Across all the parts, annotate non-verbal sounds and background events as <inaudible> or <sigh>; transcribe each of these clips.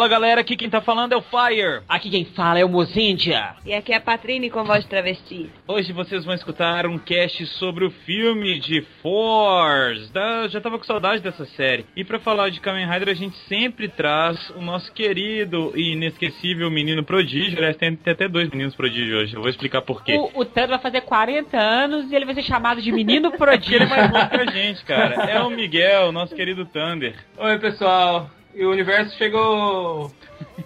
Fala galera, aqui quem tá falando é o Fire. Aqui quem fala é o Mozendia. E aqui é a Patrine com voz de travesti. Hoje vocês vão escutar um cast sobre o filme de Force. Da... Já tava com saudade dessa série. E para falar de Kamen Rider, a gente sempre traz o nosso querido e inesquecível menino prodígio. Aliás, tem, tem até dois meninos prodígio hoje. Eu vou explicar por quê. O, o Tano vai fazer 40 anos e ele vai ser chamado de menino <laughs> prodígio. ele é mais novo que a gente, cara. É o Miguel, nosso querido Thunder. Oi, pessoal. E o universo chegou.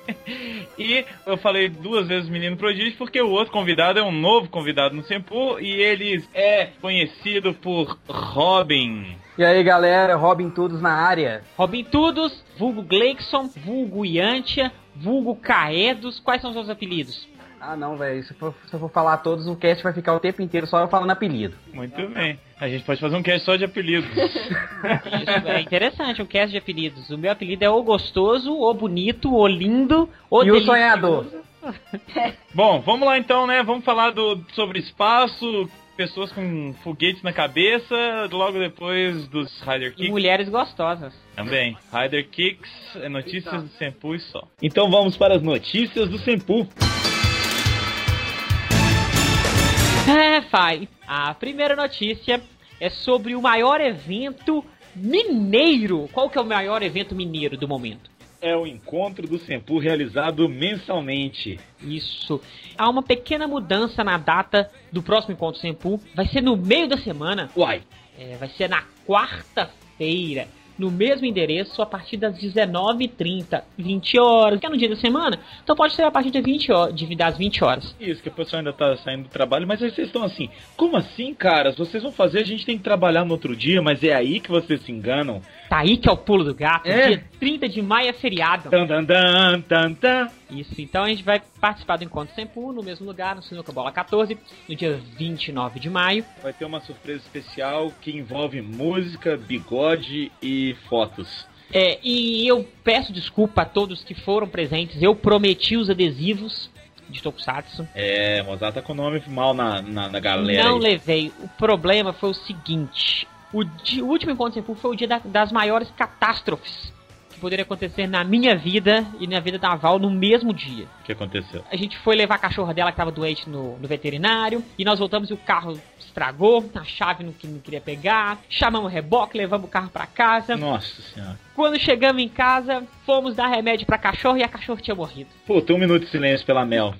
<laughs> e eu falei duas vezes menino prodígio porque o outro convidado é um novo convidado no Sempu e ele é conhecido por Robin. E aí galera, Robin Tudos na área. Robin Tudos, vulgo Gleikson, vulgo Yantia, vulgo Caedos. Quais são os seus apelidos? Ah não, velho, se, for, se eu for falar todos, o cast vai ficar o tempo inteiro só eu falando apelido. Muito bem. A gente pode fazer um cast só de apelidos. <laughs> Isso, é interessante, um cast de apelidos. O meu apelido é o gostoso, o bonito, o lindo, o E o sonhador. <laughs> Bom, vamos lá então, né? Vamos falar do, sobre espaço, pessoas com foguetes na cabeça, logo depois dos Rider Kicks. E mulheres gostosas. Também. Rider Kicks, é notícias do Senpu e só. Então vamos para as notícias do Senpu. <laughs> É, Fai. A primeira notícia é sobre o maior evento mineiro. Qual que é o maior evento mineiro do momento? É o encontro do Senpu realizado mensalmente. Isso. Há uma pequena mudança na data do próximo encontro Senpu. Vai ser no meio da semana. Uai. É, vai ser na quarta-feira no mesmo endereço a partir das 19h30, 20 horas, que é no dia da semana. Então pode ser a partir de 20 horas, de, das 20 horas. Isso, que o pessoal ainda tá saindo do trabalho, mas aí vocês estão assim, como assim, caras? Vocês vão fazer, a gente tem que trabalhar no outro dia, mas é aí que vocês se enganam. Tá aí que é o pulo do gato. É. Dia 30 de maio é feriado. Tan, tan, tan, tan, tan. Isso, então a gente vai participar do Encontro Sempu no mesmo lugar, no Sinuca Bola 14, no dia 29 de maio. Vai ter uma surpresa especial que envolve música, bigode e fotos. É, e eu peço desculpa a todos que foram presentes. Eu prometi os adesivos de Tokusatsu. É, Mozart tá com o nome mal na, na, na galera. Não aí. levei. O problema foi o seguinte: o, di- o último encontro Senpu foi o dia da- das maiores catástrofes que poderia acontecer na minha vida e na vida da Val no mesmo dia. O que aconteceu? A gente foi levar a cachorra dela que tava doente no, no veterinário. E nós voltamos e o carro estragou. A chave não, que- não queria pegar. Chamamos o reboque, levamos o carro pra casa. Nossa senhora. Quando chegamos em casa, fomos dar remédio pra cachorro e a cachorra tinha morrido. Pô, tem um minuto de silêncio pela Mel.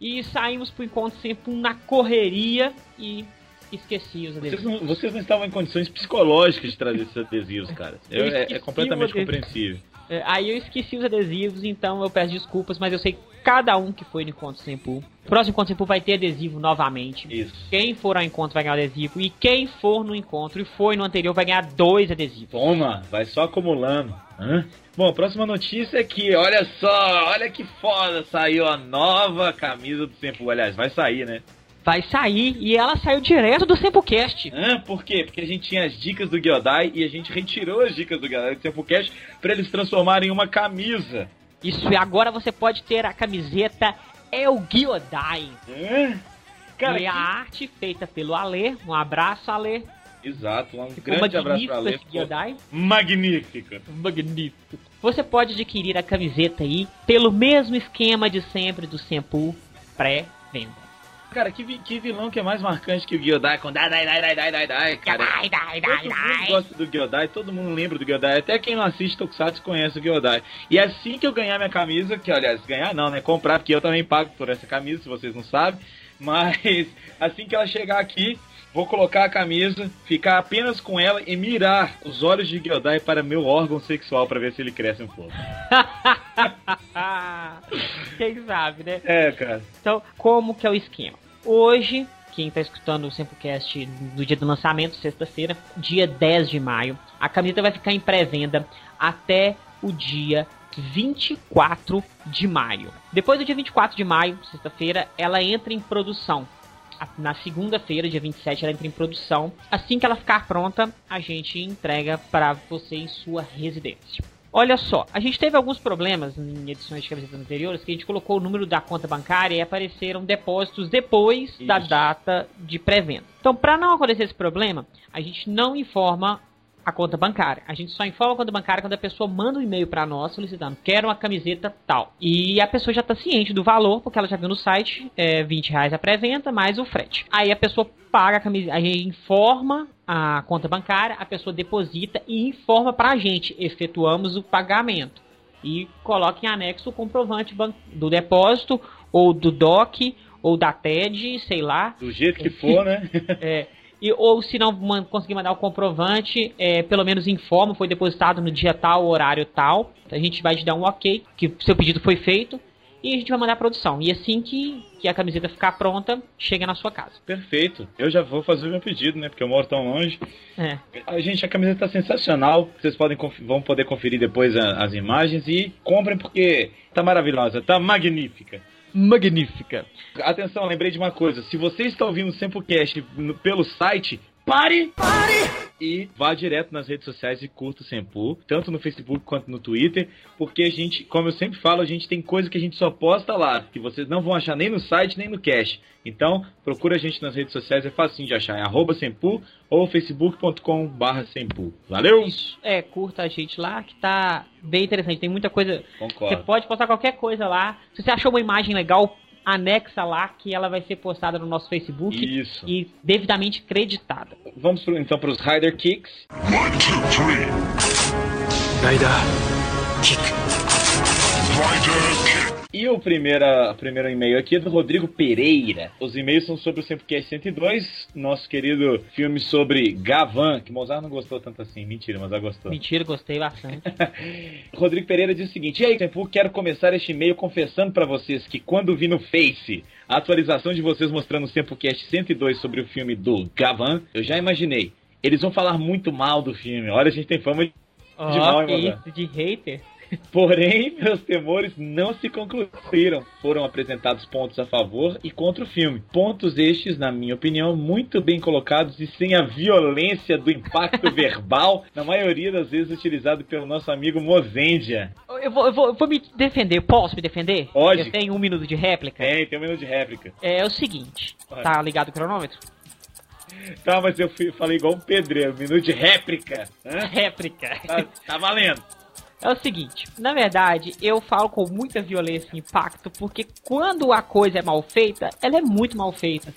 E saímos pro encontro sempre na correria e esqueci os Vocês adesivos. não, vocês não estavam em condições psicológicas de trazer esses adesivos, cara. Eu- é, é completamente compreensível. É, Aí eu esqueci os adesivos, então eu peço desculpas, mas eu sei cada um que foi no encontro Sempu. O próximo encontro Sempu vai ter adesivo novamente. Isso. Quem for ao encontro vai ganhar adesivo. E quem for no encontro e foi no anterior vai ganhar dois adesivos. Toma, vai só acumulando. Hã? Bom, a próxima notícia é que, olha só, olha que foda, saiu a nova camisa do Tempo. Aliás, vai sair, né? Vai sair e ela saiu direto do Sempocast. Hã? Por quê? Porque a gente tinha as dicas do Gyodai e a gente retirou as dicas do Gyodai do Tempo Cash pra eles transformarem em uma camisa. Isso, e agora você pode ter a camiseta El Gyodai. Hã? Cara, e a arte feita pelo Ale. Um abraço, Ale. Exato, um Ficou grande abraço magnífico pra Ale. Magnífica. Magnífico. Você pode adquirir a camiseta aí pelo mesmo esquema de sempre do Sempu pré-venda. Cara, que, que vilão que é mais marcante que o Gyodai com dai dai dai dai dai dai dai, cara. Dai, dai, Todo dai, mundo dai. gosta do Gyodai, todo mundo lembra do Gyodai, até quem não assiste Tokusatsu conhece o Gyodai. E assim que eu ganhar minha camisa, que aliás, ganhar não, né? Comprar, porque eu também pago por essa camisa, se vocês não sabem. Mas <laughs> assim que ela chegar aqui, vou colocar a camisa, ficar apenas com ela e mirar os olhos de Gyodai para meu órgão sexual para ver se ele cresce um pouco. <laughs> Quem sabe, né? É, cara. Então, como que é o esquema? Hoje, quem tá escutando o Sempocast do dia do lançamento, sexta-feira, dia 10 de maio, a camiseta vai ficar em pré-venda até o dia 24 de maio. Depois do dia 24 de maio, sexta-feira, ela entra em produção. Na segunda-feira, dia 27, ela entra em produção. Assim que ela ficar pronta, a gente entrega para você em sua residência. Olha só, a gente teve alguns problemas em edições de camisetas anteriores que a gente colocou o número da conta bancária e apareceram depósitos depois da Isso. data de pré-venda. Então, para não acontecer esse problema, a gente não informa a conta bancária. A gente só informa a conta bancária quando a pessoa manda um e-mail para nós solicitando quero uma camiseta tal. E a pessoa já está ciente do valor, porque ela já viu no site, é 20 reais a pré-venda mais o frete. Aí a pessoa paga a camiseta, a gente informa a conta bancária, a pessoa deposita e informa para a gente. Efetuamos o pagamento. E coloca em anexo o comprovante do depósito, ou do DOC, ou da TED, sei lá. Do jeito que for, né? <laughs> é. E, ou se não man, conseguir mandar o comprovante, é, pelo menos informa, foi depositado no dia tal, horário tal. A gente vai te dar um ok, que seu pedido foi feito, e a gente vai mandar a produção. E assim que, que a camiseta ficar pronta, chega na sua casa. Perfeito. Eu já vou fazer o meu pedido, né? Porque eu moro tão longe. É. A gente, a camiseta tá sensacional. Vocês podem vão poder conferir depois a, as imagens e comprem porque tá maravilhosa, tá magnífica magnífica. Atenção, lembrei de uma coisa. Se você está ouvindo o Sempocast pelo site, pare! Pare! E vá direto nas redes sociais e curta o Sempu, tanto no Facebook quanto no Twitter, porque a gente, como eu sempre falo, a gente tem coisa que a gente só posta lá, que vocês não vão achar nem no site nem no cache. Então, procura a gente nas redes sociais, é facinho de achar, é arroba Sempu ou facebook.com barra Sempu. Valeu? Isso, é, curta a gente lá, que tá bem interessante, tem muita coisa. Concordo. Você pode postar qualquer coisa lá. Se você achou uma imagem legal, anexa lá que ela vai ser postada no nosso Facebook Isso. e devidamente creditada. Vamos pro, então para os Rider Kicks. One, two, three. Rider Kick. Rider Kick. E o primeiro, primeiro e-mail aqui é do Rodrigo Pereira. Os e-mails são sobre o Sempocast 102, nosso querido filme sobre Gavan, que Mozart não gostou tanto assim. Mentira, Mozart gostou. Mentira, gostei bastante. <laughs> Rodrigo Pereira diz o seguinte: E aí, Tempo, quero começar este e-mail confessando para vocês que quando vi no Face a atualização de vocês mostrando o Sempocast 102 sobre o filme do Gavan, eu já imaginei. Eles vão falar muito mal do filme. Olha, a gente tem fama de, oh, de mal, que isso, de hater. Porém, meus temores não se concluíram. Foram apresentados pontos a favor e contra o filme. Pontos estes, na minha opinião, muito bem colocados e sem a violência do impacto <laughs> verbal, na maioria das vezes utilizado pelo nosso amigo Mozendia. Eu vou, eu vou, eu vou me defender. Posso me defender? Pode. Eu tenho um minuto de réplica? Tem, tem um minuto de réplica. É, é o seguinte. Pode. Tá ligado o cronômetro? Tá, mas eu fui, falei igual um pedreiro. Minuto de réplica. Hã? Réplica. Tá, tá valendo. É o seguinte, na verdade, eu falo com muita violência e impacto, porque quando a coisa é mal feita, ela é muito mal feita.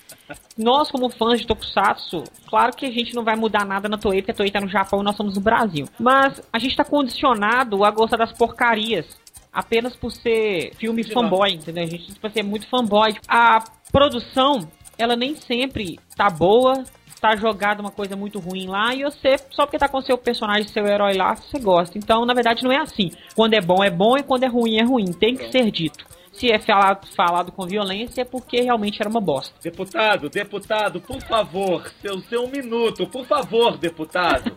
Nós, como fãs de Tokusatsu, claro que a gente não vai mudar nada na Toei, porque a Toei tá no Japão e nós somos no Brasil. Mas a gente tá condicionado a gostar das porcarias. Apenas por ser filme fanboy, entendeu? A gente, tipo assim, é muito fanboy. A produção, ela nem sempre tá boa, tá jogado uma coisa muito ruim lá e você, só porque tá com seu personagem, seu herói lá, você gosta. Então, na verdade, não é assim. Quando é bom, é bom e quando é ruim, é ruim. Tem que ser dito. Se é falado, falado com violência é porque realmente era uma bosta. Deputado, deputado, por favor, seu, seu um minuto, por favor, deputado.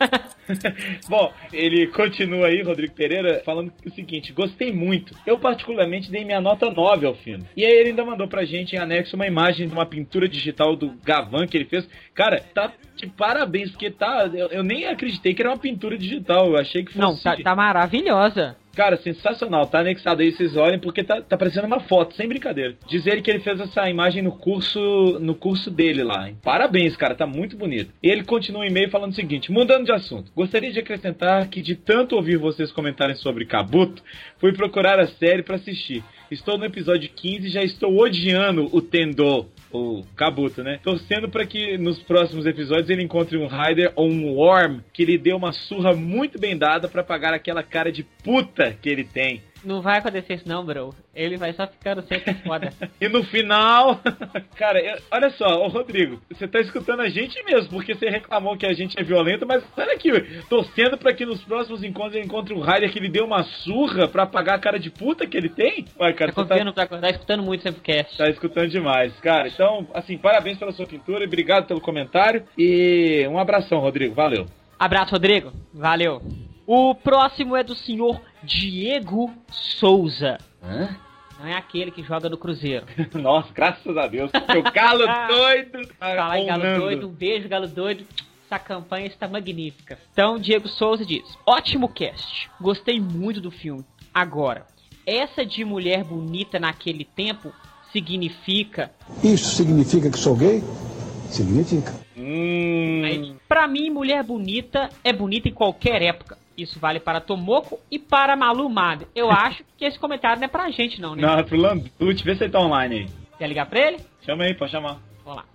<laughs> Bom, ele continua aí, Rodrigo Pereira, falando o seguinte: gostei muito. Eu, particularmente, dei minha nota 9 ao filme. E aí ele ainda mandou pra gente em anexo uma imagem de uma pintura digital do Gavan que ele fez. Cara, tá de parabéns, porque tá. Eu, eu nem acreditei que era uma pintura digital. Eu achei que fosse. Não, tá, tá maravilhosa. Cara, sensacional. Tá anexado aí, vocês olhem, porque tá, tá parecendo uma foto, sem brincadeira. Diz ele que ele fez essa imagem no curso no curso dele lá. Parabéns, cara, tá muito bonito. E ele continua o e-mail falando o seguinte: mudando de assunto, gostaria de acrescentar que de tanto ouvir vocês comentarem sobre Kabuto, fui procurar a série para assistir. Estou no episódio 15 e já estou odiando o Tendo, o Kabuto, né? Torcendo para que nos próximos episódios ele encontre um Rider ou um Worm que lhe dê uma surra muito bem dada para pagar aquela cara de puta que ele tem. Não vai acontecer isso não, bro. Ele vai só ficando sempre <laughs> foda. e no final, <laughs> cara, eu, olha só, ô Rodrigo, você tá escutando a gente mesmo, porque você reclamou que a gente é violento, mas olha aqui, torcendo para que nos próximos encontros ele encontre um Raider que lhe dê uma surra para pagar a cara de puta que ele tem. Ué, cara, tá, confiando, tá... tá escutando muito o cast. Tá escutando demais, cara. Então, assim, parabéns pela sua pintura, obrigado pelo comentário e um abração, Rodrigo. Valeu. Abraço, Rodrigo. Valeu. O próximo é do senhor Diego Souza. Hã? Não é aquele que joga no Cruzeiro. <laughs> Nossa, graças a Deus. O galo <laughs> doido. Tá Fala aí, galo doido. Um beijo, galo doido. Essa campanha está magnífica. Então, Diego Souza diz: Ótimo cast. Gostei muito do filme. Agora, essa de mulher bonita naquele tempo significa. Isso significa que sou gay? Significa. Hum. Pra mim, mulher bonita é bonita em qualquer época. Isso vale para Tomoko e para Malu Mada. Eu <laughs> acho que esse comentário não é pra gente, não, né? Não, é pro Landucci, vê se ele tá online aí. Quer ligar pra ele? Chama aí, pode chamar. Vamos lá.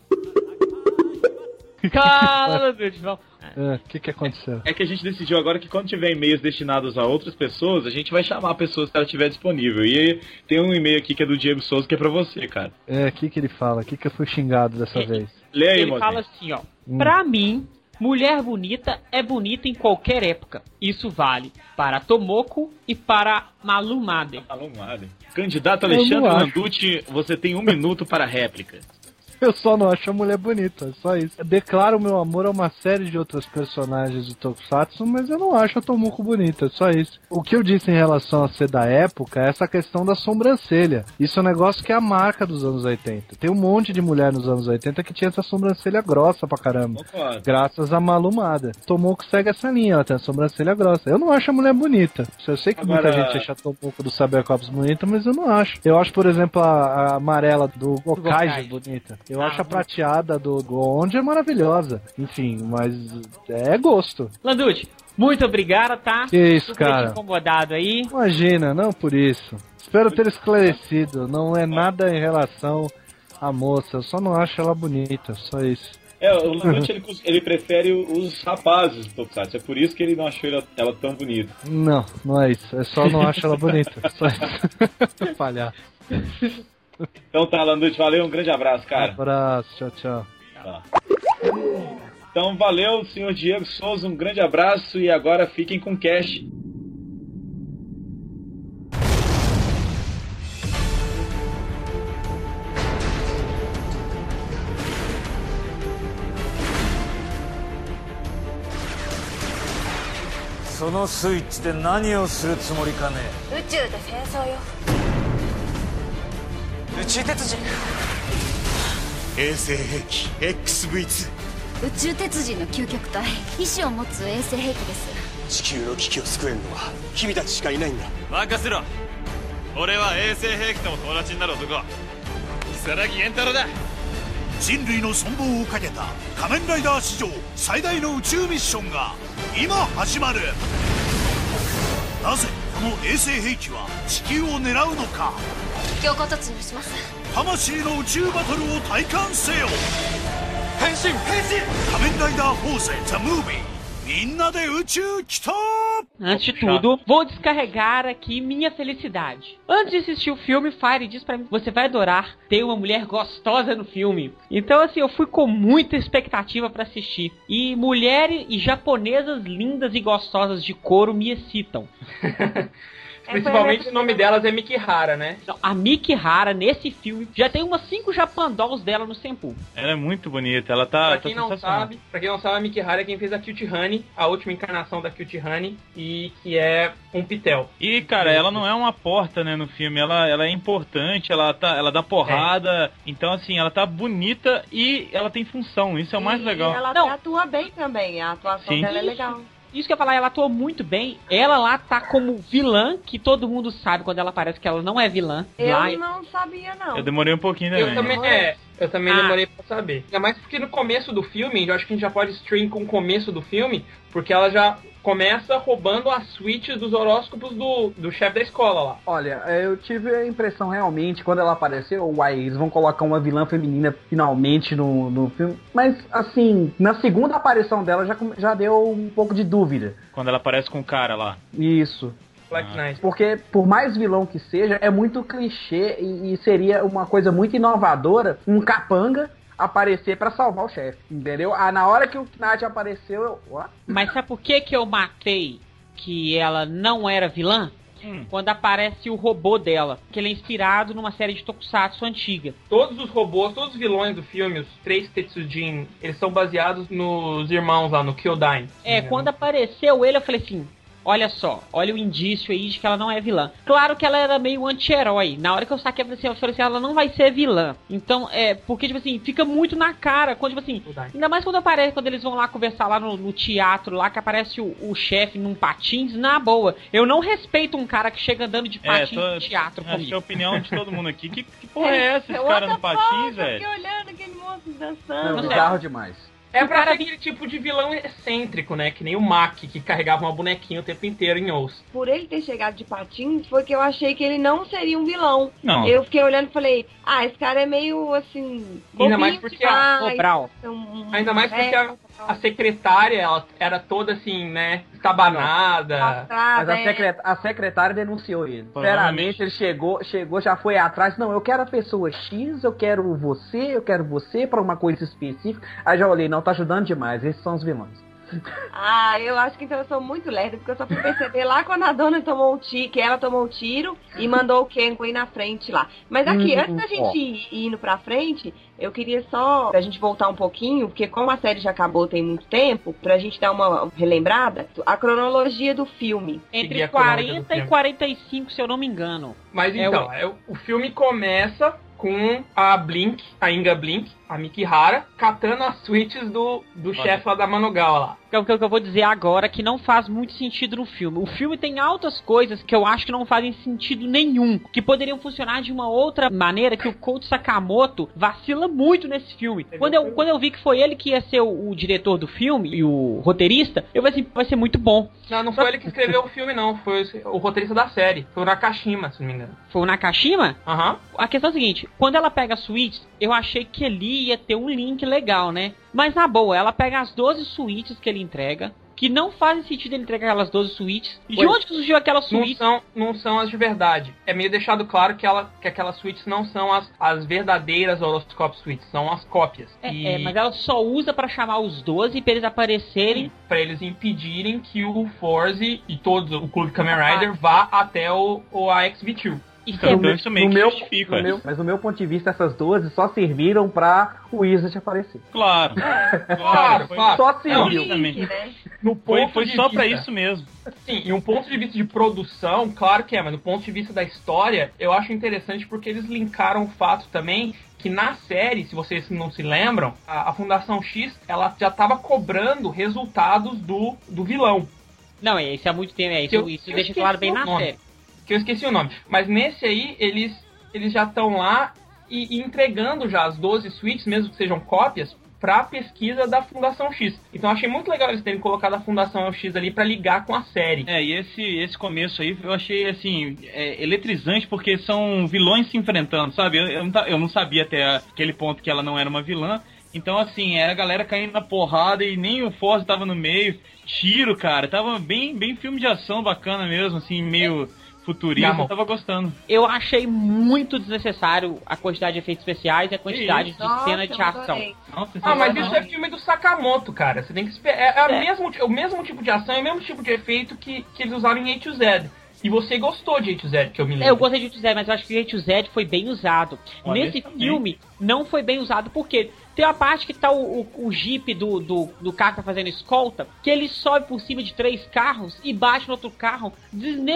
Cala, Landucci, vamos. É, O que que aconteceu? É que a gente decidiu agora que quando tiver e-mails destinados a outras pessoas, a gente vai chamar a pessoa se ela estiver disponível. E aí, tem um e-mail aqui que é do Diego Souza que é pra você, cara. É, o que que ele fala? O que que eu fui xingado dessa É, vez? Lê aí, Ele mozinho. fala assim, ó. Hum. Pra mim, mulher bonita é bonita em qualquer época. Isso vale para Tomoko e para Malu Mada. Alô, Madre. Candidato Alexandre acho. Landucci, você tem um minuto para a réplica. <laughs> Eu só não acho a mulher bonita, só isso. Eu declaro meu amor a uma série de outros personagens do Tokusatsu, mas eu não acho a Tomoko bonita, só isso. O que eu disse em relação a ser da época é essa questão da sobrancelha. Isso é um negócio que é a marca dos anos 80. Tem um monte de mulher nos anos 80 que tinha essa sobrancelha grossa pra caramba. Concordo. Graças a Malumada. Tomoko segue essa linha, ela tem a sobrancelha grossa. Eu não acho a mulher bonita. Eu sei que Agora- muita gente acha Tomoko do Cybercops bonita, mas eu não acho. Eu acho, por exemplo, a, a amarela do Gokaiger Gokaiger. bonita. Eu Ah, acho a prateada do Gonja maravilhosa. Enfim, mas é gosto. Landucci, muito obrigado, tá? Que isso, Super cara. incomodado aí. Imagina, não por isso. Espero ter esclarecido. Não é nada em relação à moça. Eu só não acho ela bonita, só isso. É, o Landucci, ele, ele prefere os rapazes do Tokusatsu. É por isso que ele não achou ela, ela tão bonita. Não, não é isso. É só não acho ela bonita. Só isso. <laughs> Falhar. Então tá, Landucci, valeu, um grande abraço, cara. Abraço, tchau, tchau. Tá. Então valeu, senhor Diego Souza, um grande abraço e agora fiquem com o cash.「そのスイッチで何をするつもりかね宇宙で戦争よ 宇宙鉄人。衛星兵器 XV2 宇宙鉄人の究極体意志を持つ衛星兵器です。地球の危機を救えるのは君たちしかいないんだ。任せろ。俺は衛星兵器とも友達になる男。如月源太郎だ。人類の存亡をかけた仮面ライダー史上最大の宇宙ミッションが今始まる。なぜこの衛星兵器は地球を狙うのか 強行突入します魂の宇宙バトルを体感せよ変身変身仮面ライダーフォーゼ The Movie みんなで宇宙来た Antes de tudo, vou descarregar aqui minha felicidade. Antes de assistir o filme, Fire diz pra mim: você vai adorar ter uma mulher gostosa no filme. Então, assim, eu fui com muita expectativa pra assistir. E mulheres e japonesas lindas e gostosas de couro me excitam. <laughs> Principalmente o nome delas é Mikihara, né? Então, a Miki Hara, nesse filme, já tem umas 5 Japandolls dela no Senpu. Ela é muito bonita, ela tá, pra tá quem não sensacional. sabe, pra quem não sabe, a Mikihara é quem fez a Cute Honey, a última encarnação da Cute Honey, e que é um pitel. E, cara, ela não é uma porta, né, no filme. Ela, ela é importante, ela, tá, ela dá porrada. Então, assim, ela tá bonita e ela tem função. Isso é o mais E legal. ela Não. atua bem também. A atuação Sim. dela é legal. Isso que eu ia falar, ela atuou muito bem. Ela lá tá como vilã, que todo mundo sabe quando ela aparece que ela não é vilã. Eu lá, não sabia, não. Eu demorei um pouquinho Eu também. também, é, eu também Ah. demorei pra saber. Ainda mais porque no começo do filme, eu acho que a gente já pode stream com o começo do filme, porque ela já começa roubando as suítes dos horóscopos do, do chefe da escola lá. Olha, eu tive a impressão realmente, quando ela apareceu, uai, eles vão colocar uma vilã feminina finalmente no, no filme. Mas, assim, na segunda aparição dela já, já deu um pouco de dúvida. Quando ela aparece com o cara lá. Isso. Black Ah. Knight. Porque, por mais vilão que seja, é muito clichê e, e seria uma coisa muito inovadora um capanga aparecer pra salvar o chefe, entendeu? Ah, na hora que o Knight apareceu, eu... What? Mas sabe por que que eu matei que ela não era vilã? Hum. Quando aparece o robô dela, que ele é inspirado numa série de tokusatsu antiga. Todos os robôs, todos os vilões do filme, os três Tetsujin, eles são baseados nos irmãos lá, no Kyodain. É, quando apareceu ele, eu falei assim: olha só, olha o indício aí de que ela não é vilã. Claro que ela era meio anti-herói. Na hora que eu saquei, eu falei assim, eu falei assim, ela não vai ser vilã. Então, é, porque, tipo assim, fica muito na cara. Quando, tipo assim. Ainda mais quando aparece, quando eles vão lá conversar lá no, no teatro, lá que aparece o, o chefe num patins, na boa. Eu não respeito um cara que chega andando de patins tô- no teatro acho que é a comigo. opinião de todo mundo aqui. Que, que <laughs> porra é essa, esse cara no patins, fuck? Eu velho? fiquei olhando aquele Não, dançando. sei. bizarro demais. É pra ser aquele tipo de vilão excêntrico, né? Que nem o Mac, que carregava uma bonequinha o tempo inteiro em osso. Por ele ter chegado de patins, foi que eu achei que ele não seria um vilão. Não. Eu fiquei olhando e falei, ah, esse cara é meio assim. Ainda mais porque a- Cobral. um- Ainda mais porque é, a, a secretária, ela era toda assim, né? Estabanada. Mas a, é. secret- a secretária denunciou ele. Sinceramente, ele chegou, chegou, já foi atrás. Não, eu quero a pessoa X, eu quero você, eu quero você pra uma coisa específica. Aí já olhei, não, tá ajudando demais. Esses são os vilões. Ah, eu acho que então eu sou muito lerda, porque eu só fui perceber lá quando a dona tomou um tiro, que ela tomou um tiro e mandou o Kenko ir na frente lá. Mas aqui, Hum, antes da gente ir, ir indo pra frente, eu queria só pra gente voltar um pouquinho, porque como a série já acabou tem muito tempo, pra gente dar uma relembrada, a cronologia do filme. Entre Seguir a cronômetro do 40 e filme. 45, se eu não me engano. Mas É, então, é, o- o filme começa com a Blink, a Inga Blink, a Mikihara, catando as switches do, do chefe lá da Manogawa lá. Que é o que eu vou dizer agora que não faz muito sentido no filme. O filme tem altas coisas que eu acho que não fazem sentido nenhum, que poderiam funcionar de uma outra maneira que o Coach Sakamoto vacila muito nesse filme. Quando eu, quando eu vi que foi ele que ia ser o, o diretor do filme e o roteirista, eu falei assim, vai ser muito bom. Não, não foi ele que escreveu o filme, não. Foi o roteirista da série. Foi o Nakashima, se não me engano. Foi o Nakashima? Aham. A questão é a seguinte, quando ela pega a suítes, eu achei que ali ia ter um link legal, né? Mas na boa, ela pega as 12 suítes que ele entrega, que não fazem sentido ele entregar aquelas 12 suítes. De Pois. onde surgiu aquela Não suíte? são, não são as de verdade. É meio deixado claro que, ela, que aquelas suítes não são as, as verdadeiras horoscope suítes, são as cópias. É, e é, mas ela só usa pra chamar os 12 pra eles aparecerem. pra eles impedirem que o Forze e todos o Clube Kamen Ah. Rider vá até o, o AXV2. Isso Então, é isso meio no meu, justifica. no meu- mas no meu ponto de vista, essas 12 só serviram pra o Wizard aparecer. Claro. Claro, foi- claro. Só É serviu. Né? No Foi, ponto foi de só pra vista- isso mesmo. Sim, e um ponto de vista de produção, claro que é, mas do ponto de vista da história, eu acho interessante porque eles linkaram o fato também que na série, se vocês não se lembram, a, a Fundação X, ela já estava cobrando resultados do, do vilão. Não, é isso há muito tempo, é isso, Eu- isso eu deixa claro bem na nome. série. Que eu esqueci o nome. Mas nesse aí, eles, eles já estão lá e, e entregando já as 12 suítes, mesmo que sejam cópias, pra pesquisa da Fundação X. Então achei muito legal eles terem colocado a Fundação X ali pra ligar com a série. É, e esse, esse começo aí eu achei, assim, é, eletrizante porque são vilões se enfrentando, sabe? Eu, eu, não, eu não sabia até aquele ponto que ela não era uma vilã. Então, assim, era a galera caindo na porrada e nem o Forza tava no meio. Tiro, cara. Tava bem, bem filme de ação bacana mesmo, assim, meio futurista. Eu tava gostando. Eu achei muito desnecessário a quantidade de efeitos especiais e a quantidade de Nossa, cena de ação. Não, Ah, mas não. isso é filme do Sakamoto, cara. Você tem que esperar. É, é o É. mesmo, o mesmo tipo de ação e o mesmo tipo de efeito que, que eles usaram em A to Z. E você gostou de A to Z, que eu me lembro. É, eu gostei de Z, mas eu acho que o A to Z foi bem usado. Olha, Nesse filme, não foi bem usado, porque tem uma parte que tá o, o, o jeep do, do, do carro que tá fazendo escolta, que ele sobe por cima de três carros e bate no outro carro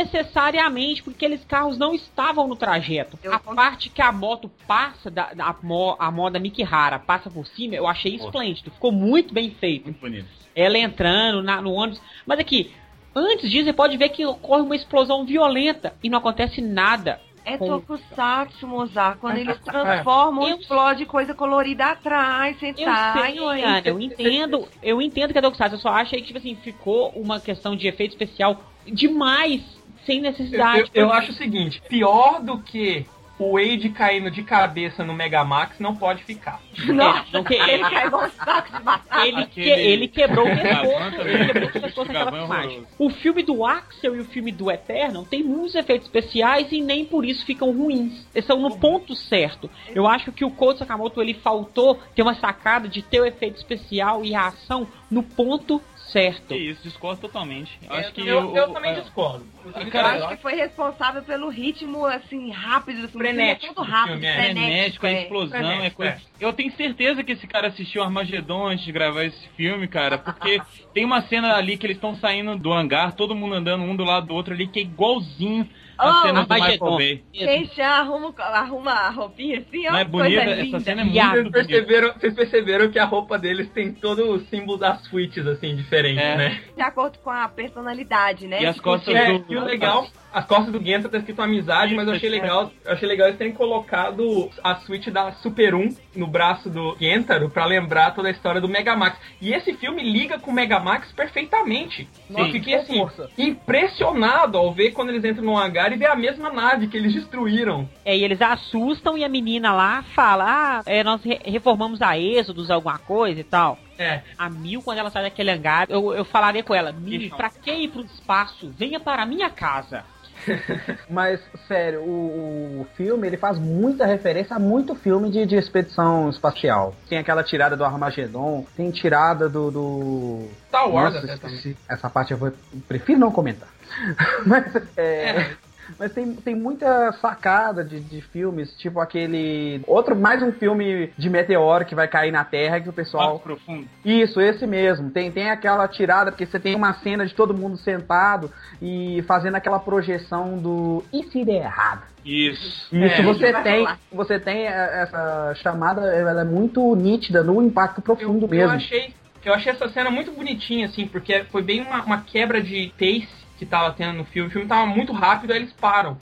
desnecessariamente, porque aqueles carros não estavam no trajeto. Eu a con- parte que a moto passa, da, da a, mo, a moda Mikihara passa por cima, eu achei esplêndido. Ficou muito bem feito Muito bonito. ela entrando na- no ônibus. Mas aqui, antes disso, você pode ver que ocorre uma explosão violenta e não acontece nada. É Tokusatsu, Mozart. Quando É, eles é. transformam, Eu- explode coisa colorida atrás, você Eu tá. sei, Ana, eu entendo, eu entendo que é Tokusatsu, eu só achei que, tipo assim, ficou uma questão de efeito especial demais, sem Eu, necessidade. eu- eu acho o seguinte: pior do que o Wade caindo de cabeça no Megamax não pode ficar. Nossa, não que- ele cai igual um saco de batata. Ele, que- ele quebrou o pescoço, ele quebrou o pescoço naquela é filmagem. O filme do Axel e o filme do Eterno tem muitos efeitos especiais e nem por isso ficam ruins. Eles são no ponto certo. Eu acho que o Koto Sakamoto ele faltou ter uma sacada de ter o efeito especial e a ação no ponto certo. Que isso, discordo totalmente. Eu acho que eu, eu o- também é, discordo. Eu Cara, acho que foi responsável pelo ritmo, assim, rápido do filme. Frenético É todo rápido, filme, é. frenético, a é. explosão, é frenético, coisa. Eu tenho certeza que esse cara assistiu Armagedon antes de gravar esse filme, cara, porque <laughs> tem uma cena ali que eles estão saindo do hangar, todo mundo andando um do lado do outro ali, que é igualzinho a Oh, cena do Michael. Bay. Quem já arruma, arruma a roupinha assim, ó. Não é coisa bonita? linda. Essa cena é muito Vocês bonita. perceberam, vocês perceberam que a roupa deles tem todo o símbolo das suítes, assim, diferente, É. né? De acordo com a personalidade, né? E as Tipo, costas É, do... e o legal As costas do Genta tá escrito amizade, mas eu achei legal, eu achei legal eles terem colocado a Switch da Super 1 no braço do Gentaro pra lembrar toda a história do Megamax. E esse filme liga com o Megamax perfeitamente. Nossa, eu fiquei assim, força. impressionado ao ver quando eles entram no hangar e ver a mesma nave que eles destruíram. É, e eles assustam e a menina lá fala: Ah, é, nós re- reformamos a Êxodos, alguma coisa e tal. É. A Mil, quando ela sai daquele hangar, eu, eu falaria com ela: Mil, pra que ir pro espaço? Venha para a minha casa. <laughs> Mas, sério, o, o filme ele faz muita referência a muito filme de, de expedição espacial. Tem aquela tirada do Armagedon, tem tirada do. do... Star Wars Nossa. Essa parte eu vou, prefiro não comentar. <laughs> Mas, é, mas tem, tem muita sacada de, de filmes, tipo aquele. Outro, mais um filme de meteoro que vai cair na Terra que o pessoal. Profundo. Isso, esse mesmo. Tem, tem aquela tirada, porque você tem uma cena de todo mundo sentado e fazendo aquela projeção do e se der errado. Isso. Isso, É, você tem, rolar. você tem essa chamada, ela é muito nítida no impacto Eu, profundo eu mesmo. achei, eu achei essa cena muito bonitinha, assim, porque foi bem uma, uma quebra de pace que tava tendo no filme. O filme tava muito rápido, aí eles param.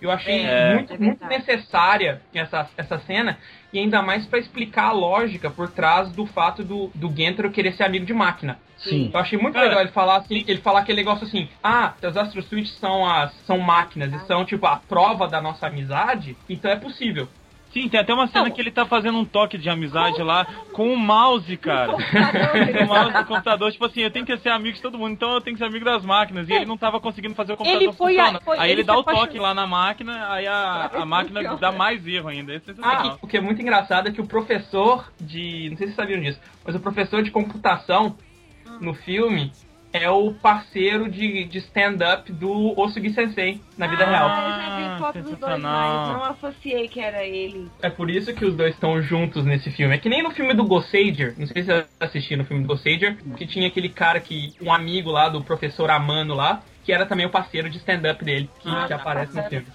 Eu achei É. muito, É muito necessária essa, essa cena, e ainda mais pra explicar a lógica por trás do fato do, do Gentaro querer ser amigo de máquina. Sim. Eu achei muito Cara, legal ele falar assim, ele falar aquele negócio assim, ah, os Astro Suits são as são máquinas e são tipo a prova da nossa amizade, então é possível. Sim, tem até uma cena que ele tá fazendo um toque de amizade lá com o mouse, cara. Com o mouse do computador, tipo assim, eu tenho que ser amigo de todo mundo, então eu tenho que ser amigo das máquinas. E ele não tava conseguindo fazer o computador Ele foi funcionar. foi- aí ele ele dá o toque apaixonou. lá na máquina, aí a, a máquina dá mais erro ainda. É Ah, o que é muito engraçado é que o professor de. Não sei se vocês sabiam disso, mas o professor de computação no filme é o parceiro de, de stand-up do Osugi Sensei na vida real. Ah, eu já vi foto dos dois, mas não associei que era ele. É por isso que os dois estão juntos nesse filme. É que nem no filme do Gossager. Não sei se vocês assistiram o filme do Gossager, que tinha aquele cara que. um amigo lá do professor Amano lá, que era também o parceiro de stand-up dele, que, Ah, que tá. aparece no filme.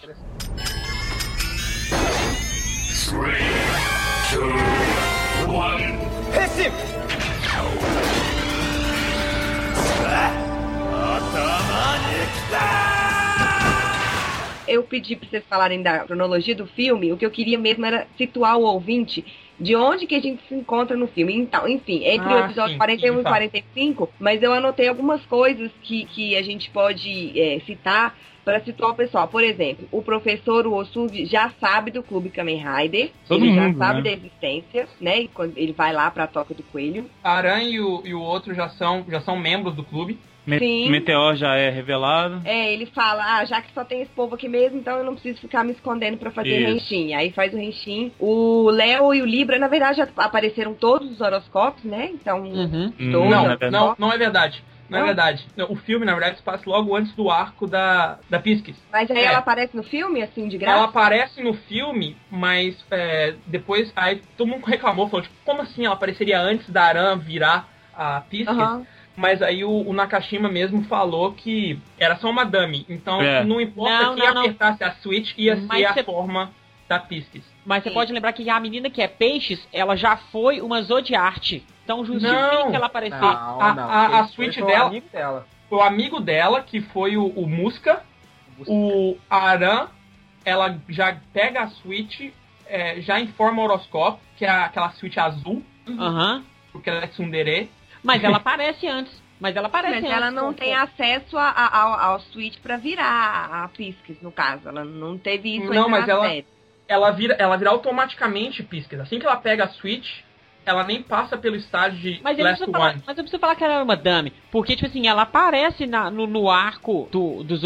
Eu pedi pra vocês falarem da cronologia do filme, o que eu queria mesmo era situar o ouvinte de onde que a gente se encontra no filme. Então, enfim, entre o Ah, episódio sim, 41 sim, e tá. 45, mas eu anotei algumas coisas que, que a gente pode é, citar para situar o pessoal. Por exemplo, o professor Osugi já sabe do Clube Kamen Rider, Todo ele mundo, já sabe né? da existência, né? E quando ele vai lá pra Toca do Coelho. A Aran e o, e o outro já são, já são membros do clube. Sim. Meteor já é revelado. É, ele fala, ah, já que só tem esse povo aqui mesmo, então eu não preciso ficar me escondendo pra fazer renshin. Aí faz o renshin. O Léo e o Libra, na verdade, já apareceram todos os horoscópios, né? Então, Uhum. Hum, Não, Não, é verdade. não, não é verdade. Não, Não? é verdade. O filme, na verdade, se passa logo antes do arco da, da Pisces. mas aí É. ela aparece no filme, assim, de graça? Ela aparece no filme, mas é, depois aí todo mundo <laughs> reclamou, falou, tipo, como assim ela apareceria antes da Aran virar a Pisces? Aham. Mas aí o, o Nakashima mesmo falou que era só uma dummy. Então É. não importa Não, quem não, não. apertasse a Switch, ia Mas ser a cê- forma da Pisces. Mas você pode lembrar que a menina que é peixes, ela já foi uma Zodiarte. Então justifica Não. ela aparecer. Não, a- não. a- a o dela- amigo dela. Foi o amigo dela, que foi o, o Muska. O Aran, ela já pega a Switch, é, já informa o horoscópio, que é aquela Switch azul, Aham. porque ela é tsundere. Mas ela aparece antes. Mas ela aparece Mas antes. ela não tem acesso a, a- ao, ao Switch pra virar a Pisces, no caso. Ela não teve isso Não, mas na ela- série. Ela vira, ela vira automaticamente Pisces. Assim que ela pega a Switch, ela nem passa pelo estágio de Mas eu, Last preciso falar, One. mas eu preciso falar que ela era uma dummy. Porque, tipo assim, ela aparece na- no, no arco do, do.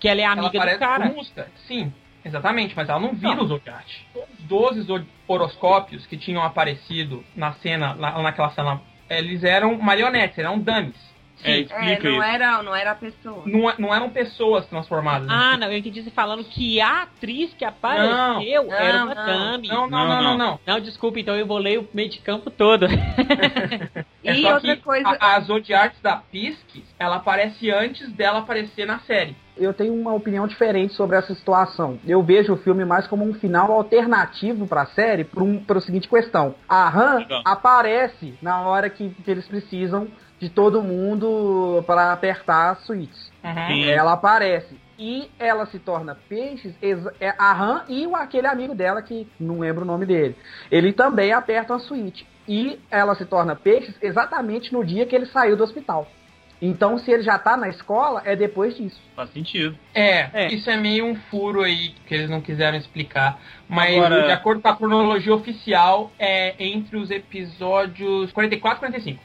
Que ela é Ela amiga aparece do cara. Muska. Sim, exatamente, mas ela não vira Não. o Zodiac. Os 12 zo- horoscópios que tinham aparecido na cena, lá naquela cena, eles eram marionetes, eram dummies. É, É, explica não isso. era, não era a pessoa. Não, não eram pessoas transformadas. Ah, não, eu entendi você falando que a atriz que apareceu Não, era não, uma não. dummy. Não, não, Não, não, não, não. não. Não, desculpa, então eu bolei o meio de campo todo. <laughs> É E só outra que coisa. a, a Zodiacs da Pisces, ela aparece antes dela aparecer na série. Eu tenho uma opinião diferente sobre essa situação. Eu vejo o filme mais como um final alternativo pra série por, um, por seguinte questão. A Han Legal. aparece na hora que, que eles precisam de todo mundo para apertar as suítes. Uhum. Ela aparece. E ela se torna peixes, é a Han e o, aquele amigo dela, que não lembro o nome dele. Ele também aperta a suíte. E ela se torna peixes exatamente no dia que ele saiu do hospital. Então, se ele já tá na escola, é depois disso. Faz sentido. É, É. isso é meio um furo aí que eles não quiseram explicar. Mas, Agora- de acordo com a cronologia oficial, é entre os episódios 44 e 45.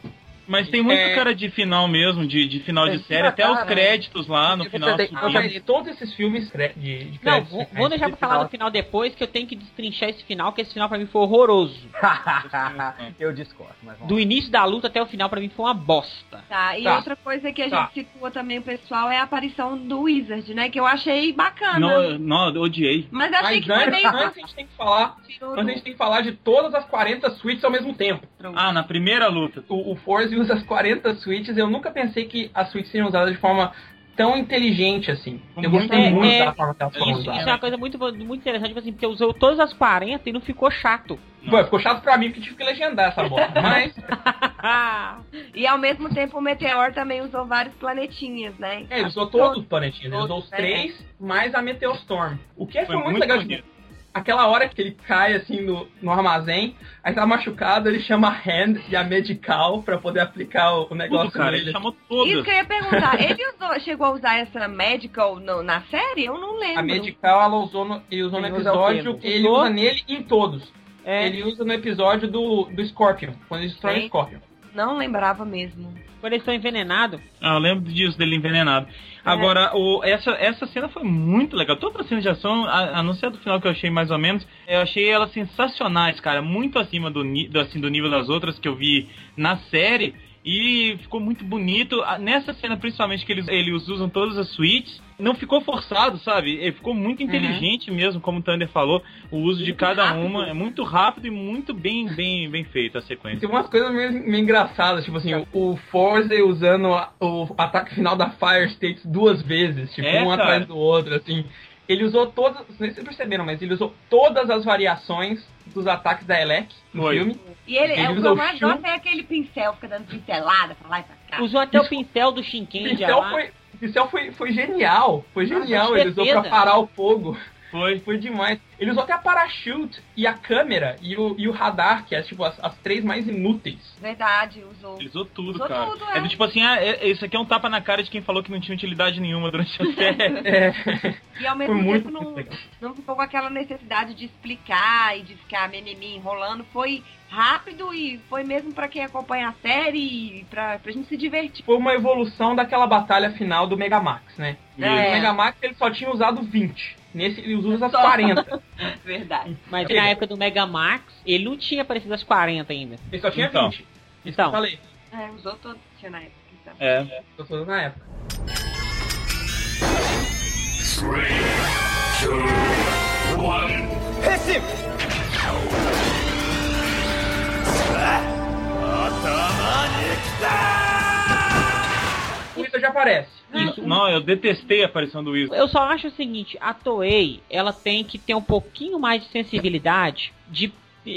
Mas tem muito É. cara de final mesmo, de, de final de É, série, até os cara, créditos lá no final. tem-. Ah, mas todos esses filmes de, de Não, vou, né? vou deixar pra falar do final depois, que eu tenho que destrinchar esse final, que esse final pra mim foi horroroso. <laughs> Eu discordo, mas vamos Do início da luta até o final pra mim foi uma bosta. Tá, e Tá. outra coisa que a Tá. gente citou também, o pessoal, é a aparição do Wizard, né? Que eu achei bacana. Não, não, eu odiei. Mas achei Mas que foi antes, meio. antes a gente tem que falar. Antes a gente tem que falar de todas as 40 suítes ao mesmo tempo. Ah, na primeira luta. O, o Force usa as 40 suítes. Eu nunca pensei que as suítes seriam usadas de forma tão inteligente assim. Eu gostei muito é, da forma que elas foram isso, Isso é usadas. uma coisa muito, muito interessante, tipo assim, porque usou todas as 40 e não ficou chato. Pô, ficou chato pra mim porque tive que legendar essa bosta. <laughs> Mas, E ao mesmo tempo o Meteor também usou vários planetinhas, né? é, ele usou todos os planetinhas. Ele Todos, usou os né? três, mais a Meteor Storm. O que foi, Foi muito, muito legal. bonito. tipo, Aquela hora que ele cai assim no, no armazém, aí tá machucado, ele chama a Hand e a Medical pra poder aplicar o, o negócio Tudo, cara. nele. Ele chamou Isso todas. que eu ia perguntar, <laughs> ele usou- chegou a usar essa Medical no- na série? Eu não lembro. A Medical ela usou no, ele usou no Ele usa o quê? episódio, ele Usou? usa nele em todos. É, Ele usa no episódio do, do Scorpion, quando ele destrói o Sim. Scorpion. Não lembrava mesmo. quando eles estão envenenados, Ah, eu lembro disso, dele envenenado. É. Agora, o, essa, essa cena foi muito legal. Todas as cenas de ação, a, a não ser a do final que eu achei mais ou menos, eu achei elas sensacionais, cara. Muito acima do, do, assim, do nível das outras que eu vi na série. E ficou muito bonito. Nessa cena, principalmente, que eles, eles usam todas as suítes, não ficou forçado, sabe? Ele ficou muito inteligente mesmo, como o Thunder falou. O uso de Muito cada rápido. uma é muito rápido e muito bem, bem, bem feito a sequência. tem umas coisas meio, meio engraçadas, tipo assim, o, o Forze usando a- o ataque final da Fire States duas vezes, tipo, É, um cara. atrás do outro, assim. Ele usou todas, não sei se vocês perceberam, mas ele usou todas as variações dos ataques da Elec no Foi. filme. E ele, Ele é, o que usa eu o mais gosto é aquele pincel, fica dando pincelada pra lá e pra cá. usou até o Isso- pincel do O Shinkenja pincel lá. foi, o pincel foi, foi genial, foi genial, com ele usou pra parar o fogo. Foi. Foi demais. Ele usou até a parachute e a câmera e o, e o radar, que é tipo as, as três mais inúteis. Verdade, usou. Ele usou tudo, Usou cara. tudo, é. é. do tipo assim, ah, é- isso aqui é um tapa na cara de quem falou que não tinha utilidade nenhuma durante a <laughs> série. É, E ao foi mesmo muito, tempo muito não, não ficou com aquela necessidade de explicar e de ficar menininho enrolando. Foi rápido e foi mesmo pra quem acompanha a série e pra, pra gente se divertir. Foi uma evolução daquela batalha final do Megamax, né? É. O Megamax ele só tinha usado 20. Nesse ele usa as Só. 40. <laughs> Verdade. Mas na época do Mega Max, ele não tinha aparecido as 40 ainda. Ele só tinha Então. 20. Isso que Então. eu falei. É, usou todos tinha na época. Então. É. Eu tô na época. O Wizard já aparece. Isso, não, eu detestei a aparição do Weasel. Eu só acho o seguinte, a Toei, ela tem que ter um pouquinho mais de sensibilidade de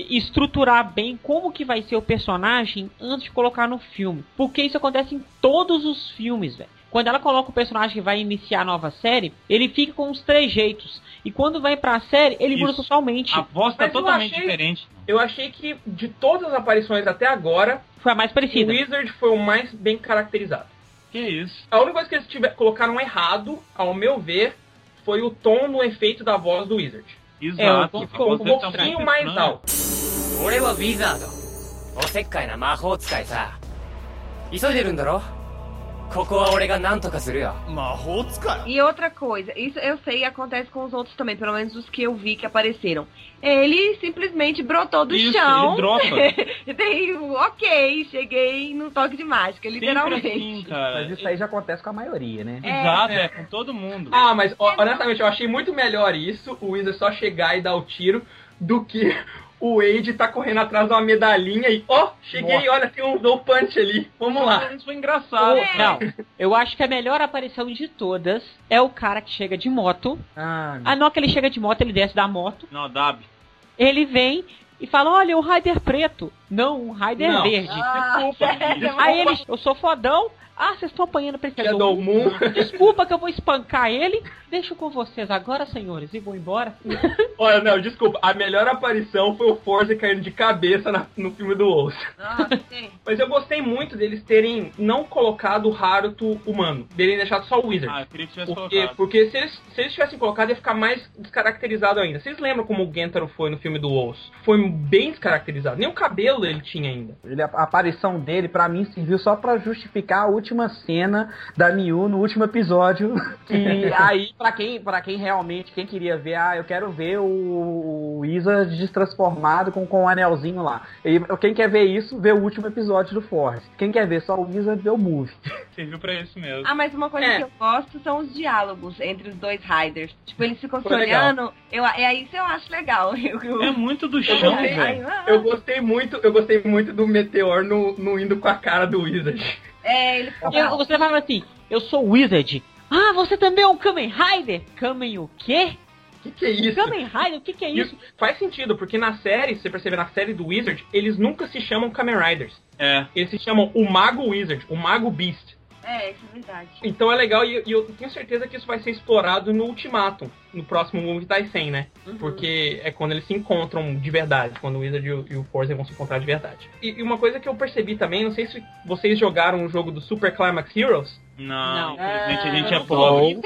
estruturar bem como que vai ser o personagem antes de colocar no filme. Porque isso acontece em todos os filmes, velho. Quando ela coloca o personagem que vai iniciar a nova série, ele fica com os trejeitos. E quando vai pra série, ele muda totalmente. A voz tá Mas eu totalmente achei- diferente. Eu achei que de todas as aparições até agora, Foi a mais o parecida. Wizard foi o mais bem caracterizado. Que isso? A única coisa que eles tiver, colocaram errado, ao meu ver, foi o tom no efeito da voz do Wizard. Exato. É, Que Ficou ficou um Você tá pouquinho muito mais estranho. alto. 俺はウィザードおせっかいな魔法使いさ急いでるんだろ e outra coisa, isso eu sei acontece com os outros também, pelo menos os que eu vi que apareceram. Ele simplesmente brotou do Isso, chão. ele dropa. Daí, <laughs> ok, cheguei no toque de mágica, literalmente. assim, cara. Mas isso aí já acontece com a maioria, né? É. Exato, é, com todo mundo. Ah, mas honestamente, eu achei muito melhor isso, o Wizard só chegar e dar o tiro, do que o Wade tá correndo atrás de uma medalhinha e, ó, cheguei, Nossa. olha, tem um no punch ali, vamos lá. Isso foi engraçado. É. Não, eu acho que a melhor aparição de todas é o cara que chega de moto. Ah, Ah, não que ele chega de moto, ele desce da moto. Não, Dab. Ele vem e fala: Olha, o Raider preto. Não, o Raider Não. verde. Ah, desculpa. Aí ele, eu sou fodão. Ah, vocês estão apanhando pra esse Shadow Moon. Desculpa que eu vou espancar ele. Deixo com vocês agora, senhores, e vou embora. <laughs> Olha, não, desculpa. A melhor aparição foi o Forza caindo de cabeça na- no filme do. Nossa, <laughs> sim. Mas eu gostei muito deles terem não colocado o Haruto humano. Terem deixado só o Wizard. Ah, eu queria que tivesse Porque, colocado. porque se, eles, se eles tivessem colocado, ia ficar mais descaracterizado ainda. Vocês lembram como o Gentaro foi no filme do Osso? Foi bem descaracterizado. Nem o cabelo ele tinha ainda. Ele, a aparição dele, pra mim, serviu só pra justificar a última cena da Miu no último episódio. Que aí, pra quem, pra quem realmente, quem queria ver, ah, eu quero ver o Wizard destransformado com, com o anelzinho lá. E quem quer ver isso, vê o último episódio do Force. Quem quer ver só o Wizard, vê o movie. <laughs> Serviu pra isso mesmo. Ah, mas uma coisa É. que eu gosto são os diálogos entre os dois Riders. Tipo, eles ficam se olhando. Eu, é isso eu acho legal. Eu, <laughs> eu- É muito do chão, gostei, velho. ah, eu gostei muito, eu gostei muito do Meteor no, no indo com a cara do Wizard. É, ele fica Eu, você fala assim, eu sou o Wizard. Ah, você também é um Kamen Rider? Kamen o quê? O que, que é isso? Kamen Rider? O que, que é E isso? faz sentido, porque na série, se você perceber na série do Wizard, eles nunca se chamam Kamen Riders. É. Eles se chamam o Mago Wizard, o Mago Beast. É, isso é verdade. Então é legal e, e eu tenho certeza que isso vai ser explorado no Ultimatum, no próximo Movie Taisen, né? Porque é quando eles se encontram de verdade, quando o Wizard e o, e o Forza vão se encontrar de verdade. E, e uma coisa que eu percebi também, não sei se vocês jogaram o jogo do Super Climax Heroes. Não, Não. infelizmente a gente é Ah, pobre.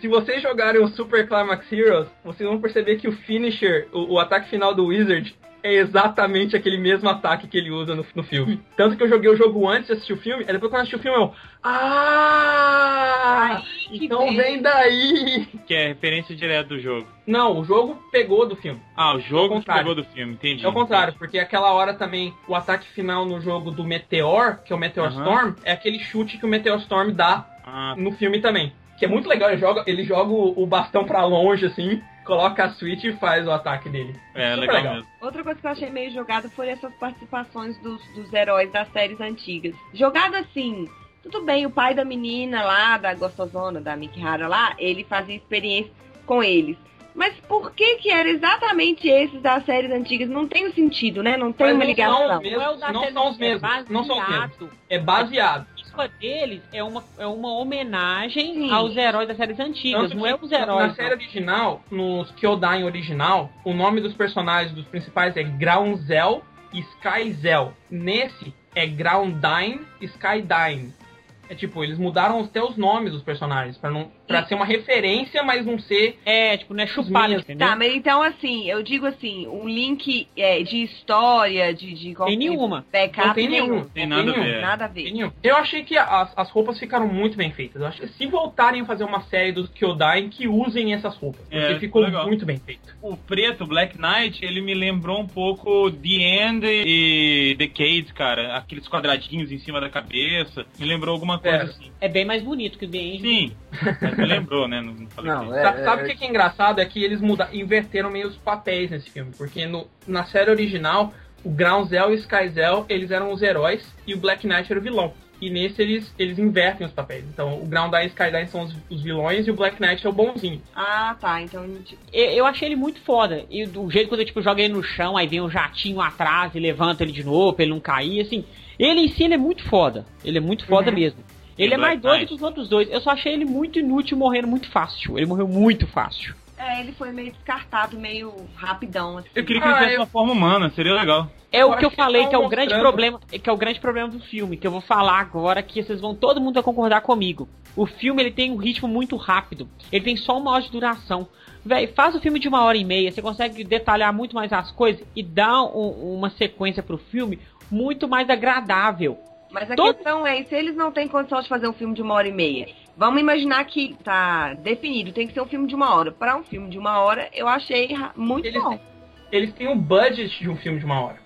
Se vocês jogarem o Super Climax Heroes, vocês vão perceber que o finisher, o, o ataque final do Wizard, é exatamente aquele mesmo ataque que ele usa no, no filme. Tanto que eu joguei o jogo antes de assistir o filme, aí depois quando eu assisti o filme eu. Ah! que Então bem. vem daí! Que é referência direta do jogo. Não, o jogo pegou do filme. Ah, o jogo que contrário. pegou do filme, entendi. É o contrário, porque aquela hora também, o ataque final no jogo do Meteor, que é o Meteor Aham. Storm, é aquele chute que o Meteor Storm dá Ah, no filme também. Que é muito legal, ele joga, ele joga o o bastão pra longe, assim, coloca a switch e faz o ataque dele. é Super legal, legal. mesmo. Outra coisa que eu achei meio jogado foi essas participações dos, dos heróis das séries antigas. Jogado assim, tudo bem, o pai da menina lá, da gostosona, da Mikihara lá, ele fazia experiência com eles. Mas por que que era exatamente esses das séries antigas? Não tem um sentido, né? Não tem Mas uma não ligação. mesmo, Não é o da não série- são os é mesmos, não são os mesmos. baseado. É baseado. A escolha deles é uma, é uma homenagem Sim. aos heróis das séries antigas, Tanto não é os heróis. Na série original, nos Kyodain original, o nome dos personagens dos principais é Grounzel e Skyzel. Nesse é Groundine e Skydine. É tipo, eles mudaram até os nomes dos personagens pra não para ser uma referência, mas não ser É, tipo, não é chupado, entendeu? Tá, mas então assim, eu digo assim, um link é, de história, de, de qualquer nenhuma. backup Não tem nenhum. Tem Não nada a nenhum. ver. Nada a ver. Nenhum. Eu achei que as, as roupas ficaram muito bem feitas. Eu acho que se voltarem a fazer uma série dos Kyodain, que usem essas roupas. Porque É, ficou legal. muito bem feito. O preto, Black Knight, ele me lembrou um pouco The End e The Cage, cara. Aqueles quadradinhos em cima da cabeça. Me lembrou alguma coisa É. assim. É bem mais bonito que o The Angel. Sim, <laughs> <laughs> me lembrou, né? Não, não falei Não, é- Sabe, sabe o que que é engraçado? É que eles muda, inverteram meio os papéis nesse filme. Porque no, na série original, o Grounzel e o Skyzel, eles eram os heróis e o Black Knight era o vilão. E nesse eles, eles invertem os papéis. Então o Groundine e o Skydine são os, os vilões e o Black Knight é o bonzinho. Ah, tá. Então. tipo, Eu, eu achei ele muito foda. E do jeito que eu tipo, joga ele no chão, aí vem um jatinho atrás e levanta ele de novo pra ele não cair, assim. Ele em si ele é muito foda. Ele é muito foda Uhum. mesmo. Ele E é mais doido Knight? que os outros dois. Eu só achei ele muito inútil morrendo muito fácil. Ele morreu muito fácil. É, ele foi meio descartado, meio rapidão. Assim. Eu queria que ele Ah, tivesse eu- uma forma humana, seria legal. É o que eu falei tão que é o grande problema, que é o grande problema do filme, que eu vou falar agora que vocês vão todo mundo vai concordar comigo. O filme ele tem um ritmo muito rápido. Ele tem só uma hora de duração. Véi, faz o filme de uma hora e meia, você consegue detalhar muito mais as coisas e dar um- uma sequência pro filme muito mais agradável. Mas a Todo- questão é, se eles não têm condição de fazer um filme de uma hora e meia, vamos imaginar que tá definido, tem que ser um filme de uma hora. Para um filme de uma hora, eu achei muito Eles, bom. eles têm o budget de um filme de uma hora.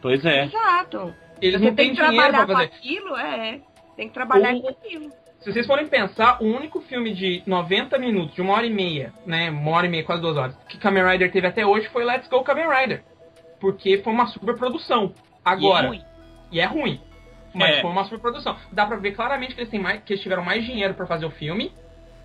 Pois é. Exato. Eles Você não tem têm que dinheiro pra com fazer. aquilo, é. Tem que trabalhar O- com aquilo. Se vocês forem pensar, o único filme de 90 minutos, de uma hora e meia, né? Uma hora e meia, quase duas horas, que Kamen Rider teve até hoje foi Let's Go Kamen Rider. Porque foi uma super produção. Agora. E é ruim. E é ruim. Mas É. foi uma super produção. Dá pra ver claramente que eles, têm mais, que eles tiveram mais dinheiro pra fazer o filme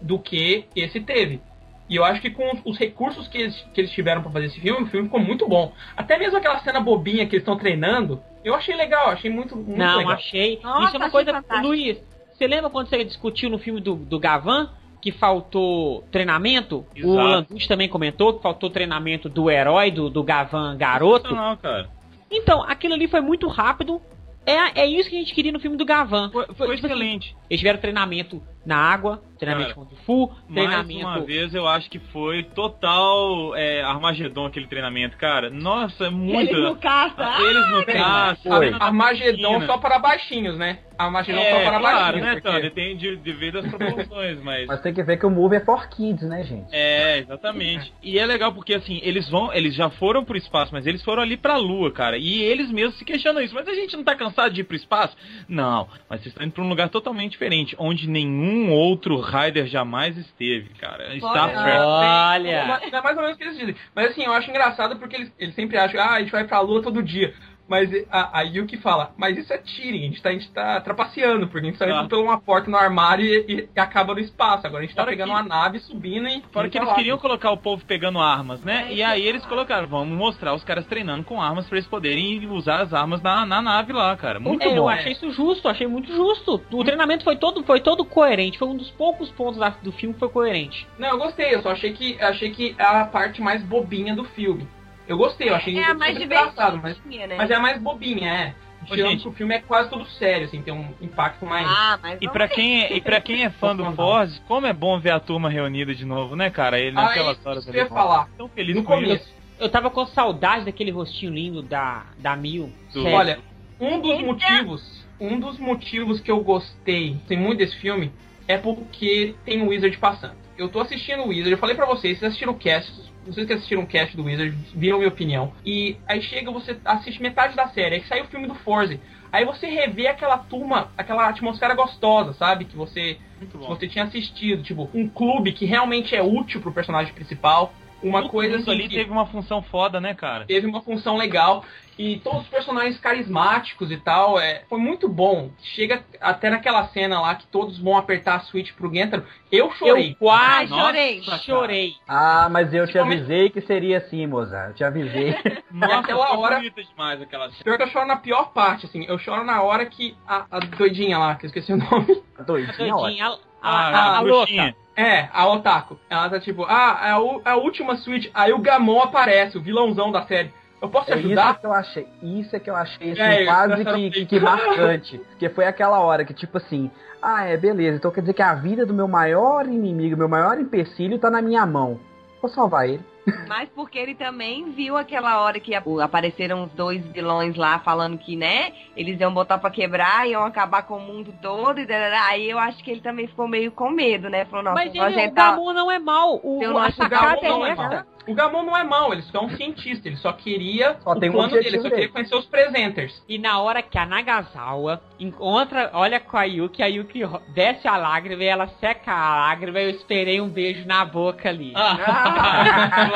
do que esse teve. E eu acho que com os, os recursos que eles, que eles tiveram pra fazer esse filme, o filme ficou muito bom. Até mesmo aquela cena bobinha que eles estão treinando, eu achei legal, achei muito, muito Não, legal. achei. Nossa, Isso é uma coisa. fantástico. Luiz, Você lembra quando você discutiu no filme do, do Gavan? Que faltou treinamento? Exato. O Landucci também comentou que faltou treinamento do herói, do, do Gavan garoto. Não, cara. Então, aquilo ali foi muito rápido. É, é isso que a gente queria no filme do Gavan. Foi, foi tipo assim, excelente. Eles tiveram treinamento na água, treinamento Cara, com o Fu, Mais treinamento. uma vez, eu acho que foi total é, Armagedon aquele treinamento, cara. Nossa, muito. Eles no caça. Ah, Eles no caça. Foi. na Armagedon só para baixinhos, né? Armagedon É, só para claro, baixinhos. né, porque- Tony? Depende de, devido às proporções, mas... Mas tem que ver que o Move é for kids, né, gente? É, exatamente. E é legal porque, assim, eles vão, eles já foram pro espaço, mas eles foram ali pra lua, cara. E eles mesmos se questionam isso. Mas a gente não tá cansado de ir pro espaço? Não. Mas vocês estão indo pra um lugar totalmente diferente, onde nenhum outro Rider jamais esteve, cara. Star Olha. Trek. Olha! Mas É mais ou menos o que eles dizem. Mas assim, eu acho engraçado porque eles, eles sempre acham, ah, a gente vai pra lua todo dia. Mas a, a Yuki fala, mas isso é cheating, a gente tá, a gente tá trapaceando, porque a gente tá Ah. indo por uma porta no armário e, e acaba no espaço. Agora a gente tá Fora pegando que- uma nave, subindo e. Fora que eles lá. queriam colocar o povo pegando armas, né? É, E aí eles colocaram, vamos mostrar os caras treinando com armas pra eles poderem usar as armas na, na nave lá, cara. Muito É, eu bom. achei isso justo, achei muito justo. O treinamento foi todo, foi todo coerente. Foi um dos poucos pontos da- do filme que foi coerente. Não, eu gostei, eu só achei que achei que é a parte mais bobinha do filme. Eu gostei, eu achei É a mais engraçado, mas, né? mas é a mais bobinha, é. Ô, gente. que o filme é quase todo sério, assim, tem um impacto mais. Ah, mas E ver. quem é, e pra quem é fã do Force, como é bom ver a turma reunida de novo, né, cara? Ele Ah, naquelas isso horas que eu ia ali. falar. Tão feliz No com isso. começo. Eu tava com saudade daquele rostinho lindo da, da Mil. Olha, um dos Eita. motivos, um dos motivos que eu gostei tem muito desse filme é porque tem o Wizard passando. Eu tô assistindo o Wizard, eu falei pra vocês, vocês assistiram o cast, vocês que assistiram o cast do Wizard, viram minha opinião. E aí chega, você assiste metade da série, aí sai o filme do Forze. Aí você revê aquela turma, aquela atmosfera gostosa, sabe? Que você, que você tinha assistido, tipo, um clube que realmente é útil pro personagem principal. Uma Todo coisa assim. ali que- teve uma função foda, né, cara? teve uma função legal e todos os personagens carismáticos e tal, é, foi muito bom. Chega até naquela cena lá que todos vão apertar a switch pro Gentaro, eu chorei. Eu quase Ai, chorei. Nossa, chorei. Ah, mas eu te avisei que seria assim, Mozart. Eu te avisei. <laughs> Nossa, Aquela hora- demais aquela cena. Pior que eu choro na pior parte, assim, eu choro na hora que a, a doidinha lá, que eu esqueci o nome, Doidinha, ó. Doidinha, a, a, Ah, a, a a bruxinha. louca. É, a Otaku, ela tá tipo, ah, é a, u- a última switch, aí o Gamon aparece, o vilãozão da série. Eu posso te É isso ajudar? que eu achei. Isso é que eu achei assim, É, quase que, que, que <laughs> marcante. Porque foi aquela hora que, tipo assim, ah, é, beleza. Então quer dizer que a vida do meu maior inimigo, meu maior empecilho, tá na minha mão. Vou salvar ele. Mas porque ele também viu aquela hora que o- apareceram os dois vilões lá falando que, né, eles iam botar pra quebrar, iam acabar com o mundo todo, e aí eu acho que ele também ficou meio com medo, né? Falou, nossa, Mas ele, o tá- Gamon não é mal. O, Eu não a acho o sacada Gamon não é mal. O Gamon não é mau, ele só é um cientista, ele só queria Só o tem um plano dele, só queria conhecer os presenters. E na hora que a Nagasawa encontra, olha com a Yuki, a Yuki desce a lágrima e ela seca a lágrima, eu esperei um beijo na boca ali. <laughs> claro,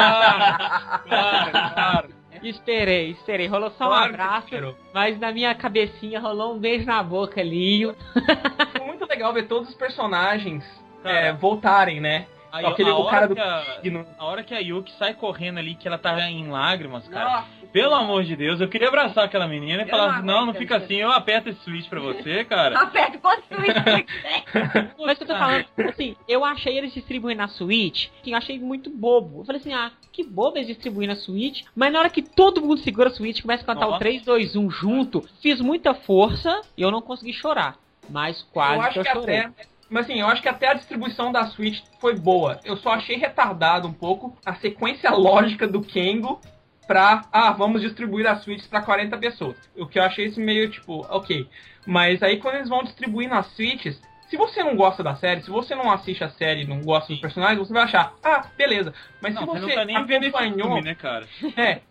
claro, claro. Esperei, esperei. Rolou só um Claro que abraço, mas na minha cabecinha rolou um beijo na boca ali. Foi muito legal ver todos os personagens <laughs> é, voltarem, né? Aí, Aquele- a o cara hora do que a, hora que a Yuki sai correndo ali, que ela tá em lágrimas, cara. Nossa, Pelo amor de Deus, eu queria abraçar aquela menina e falar não assim, não, não fica assim, eu aperto esse switch pra você, cara. Aperta quanto switch Mas que eu tô falando, assim, eu achei eles distribuindo na Switch, que eu achei muito bobo. Eu falei assim, ah, que bobo eles distribuindo na Switch, mas na hora que todo mundo segura a Switch, começa a cantar o Nossa. 3, 2, 1 junto, fiz muita força e eu não consegui chorar. Mas quase eu que acho eu que chorei. até. Mas assim, eu acho que até a distribuição da Switch foi boa. Eu só achei retardado um pouco a sequência <laughs> lógica do Kengo pra. Ah, vamos distribuir as Switches pra 40 pessoas. O que eu achei isso meio tipo, ok. Mas aí quando eles vão distribuir nas Switches. Se você não gosta da série, se você não assiste a série, não gosta dos personagens, você vai achar, ah, beleza. Mas Não, se você você não tá nem esse acompanhou, filme, né, cara? é.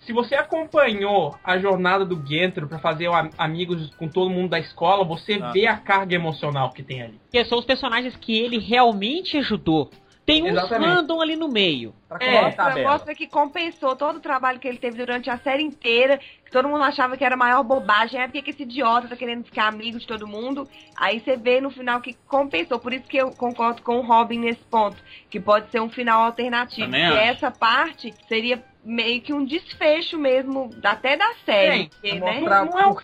Se você acompanhou a jornada do Gentro pra fazer amigos com todo mundo da escola, você Tá. vê a carga emocional que tem ali. Porque são os personagens que ele realmente ajudou. Tem uns Exatamente. fandom ali no meio. Pra É, colocar a Mostra, tabela. mostra que compensou todo o trabalho que ele teve durante a série inteira, que todo mundo achava que era a maior bobagem, é porque que esse idiota tá querendo ficar amigo de todo mundo. Aí você vê no final que compensou. Por isso que eu concordo com o Robin nesse ponto, que pode ser um final alternativo. Também E acho. essa parte seria meio que um desfecho mesmo, até da série. Sim, porque, né? não é o.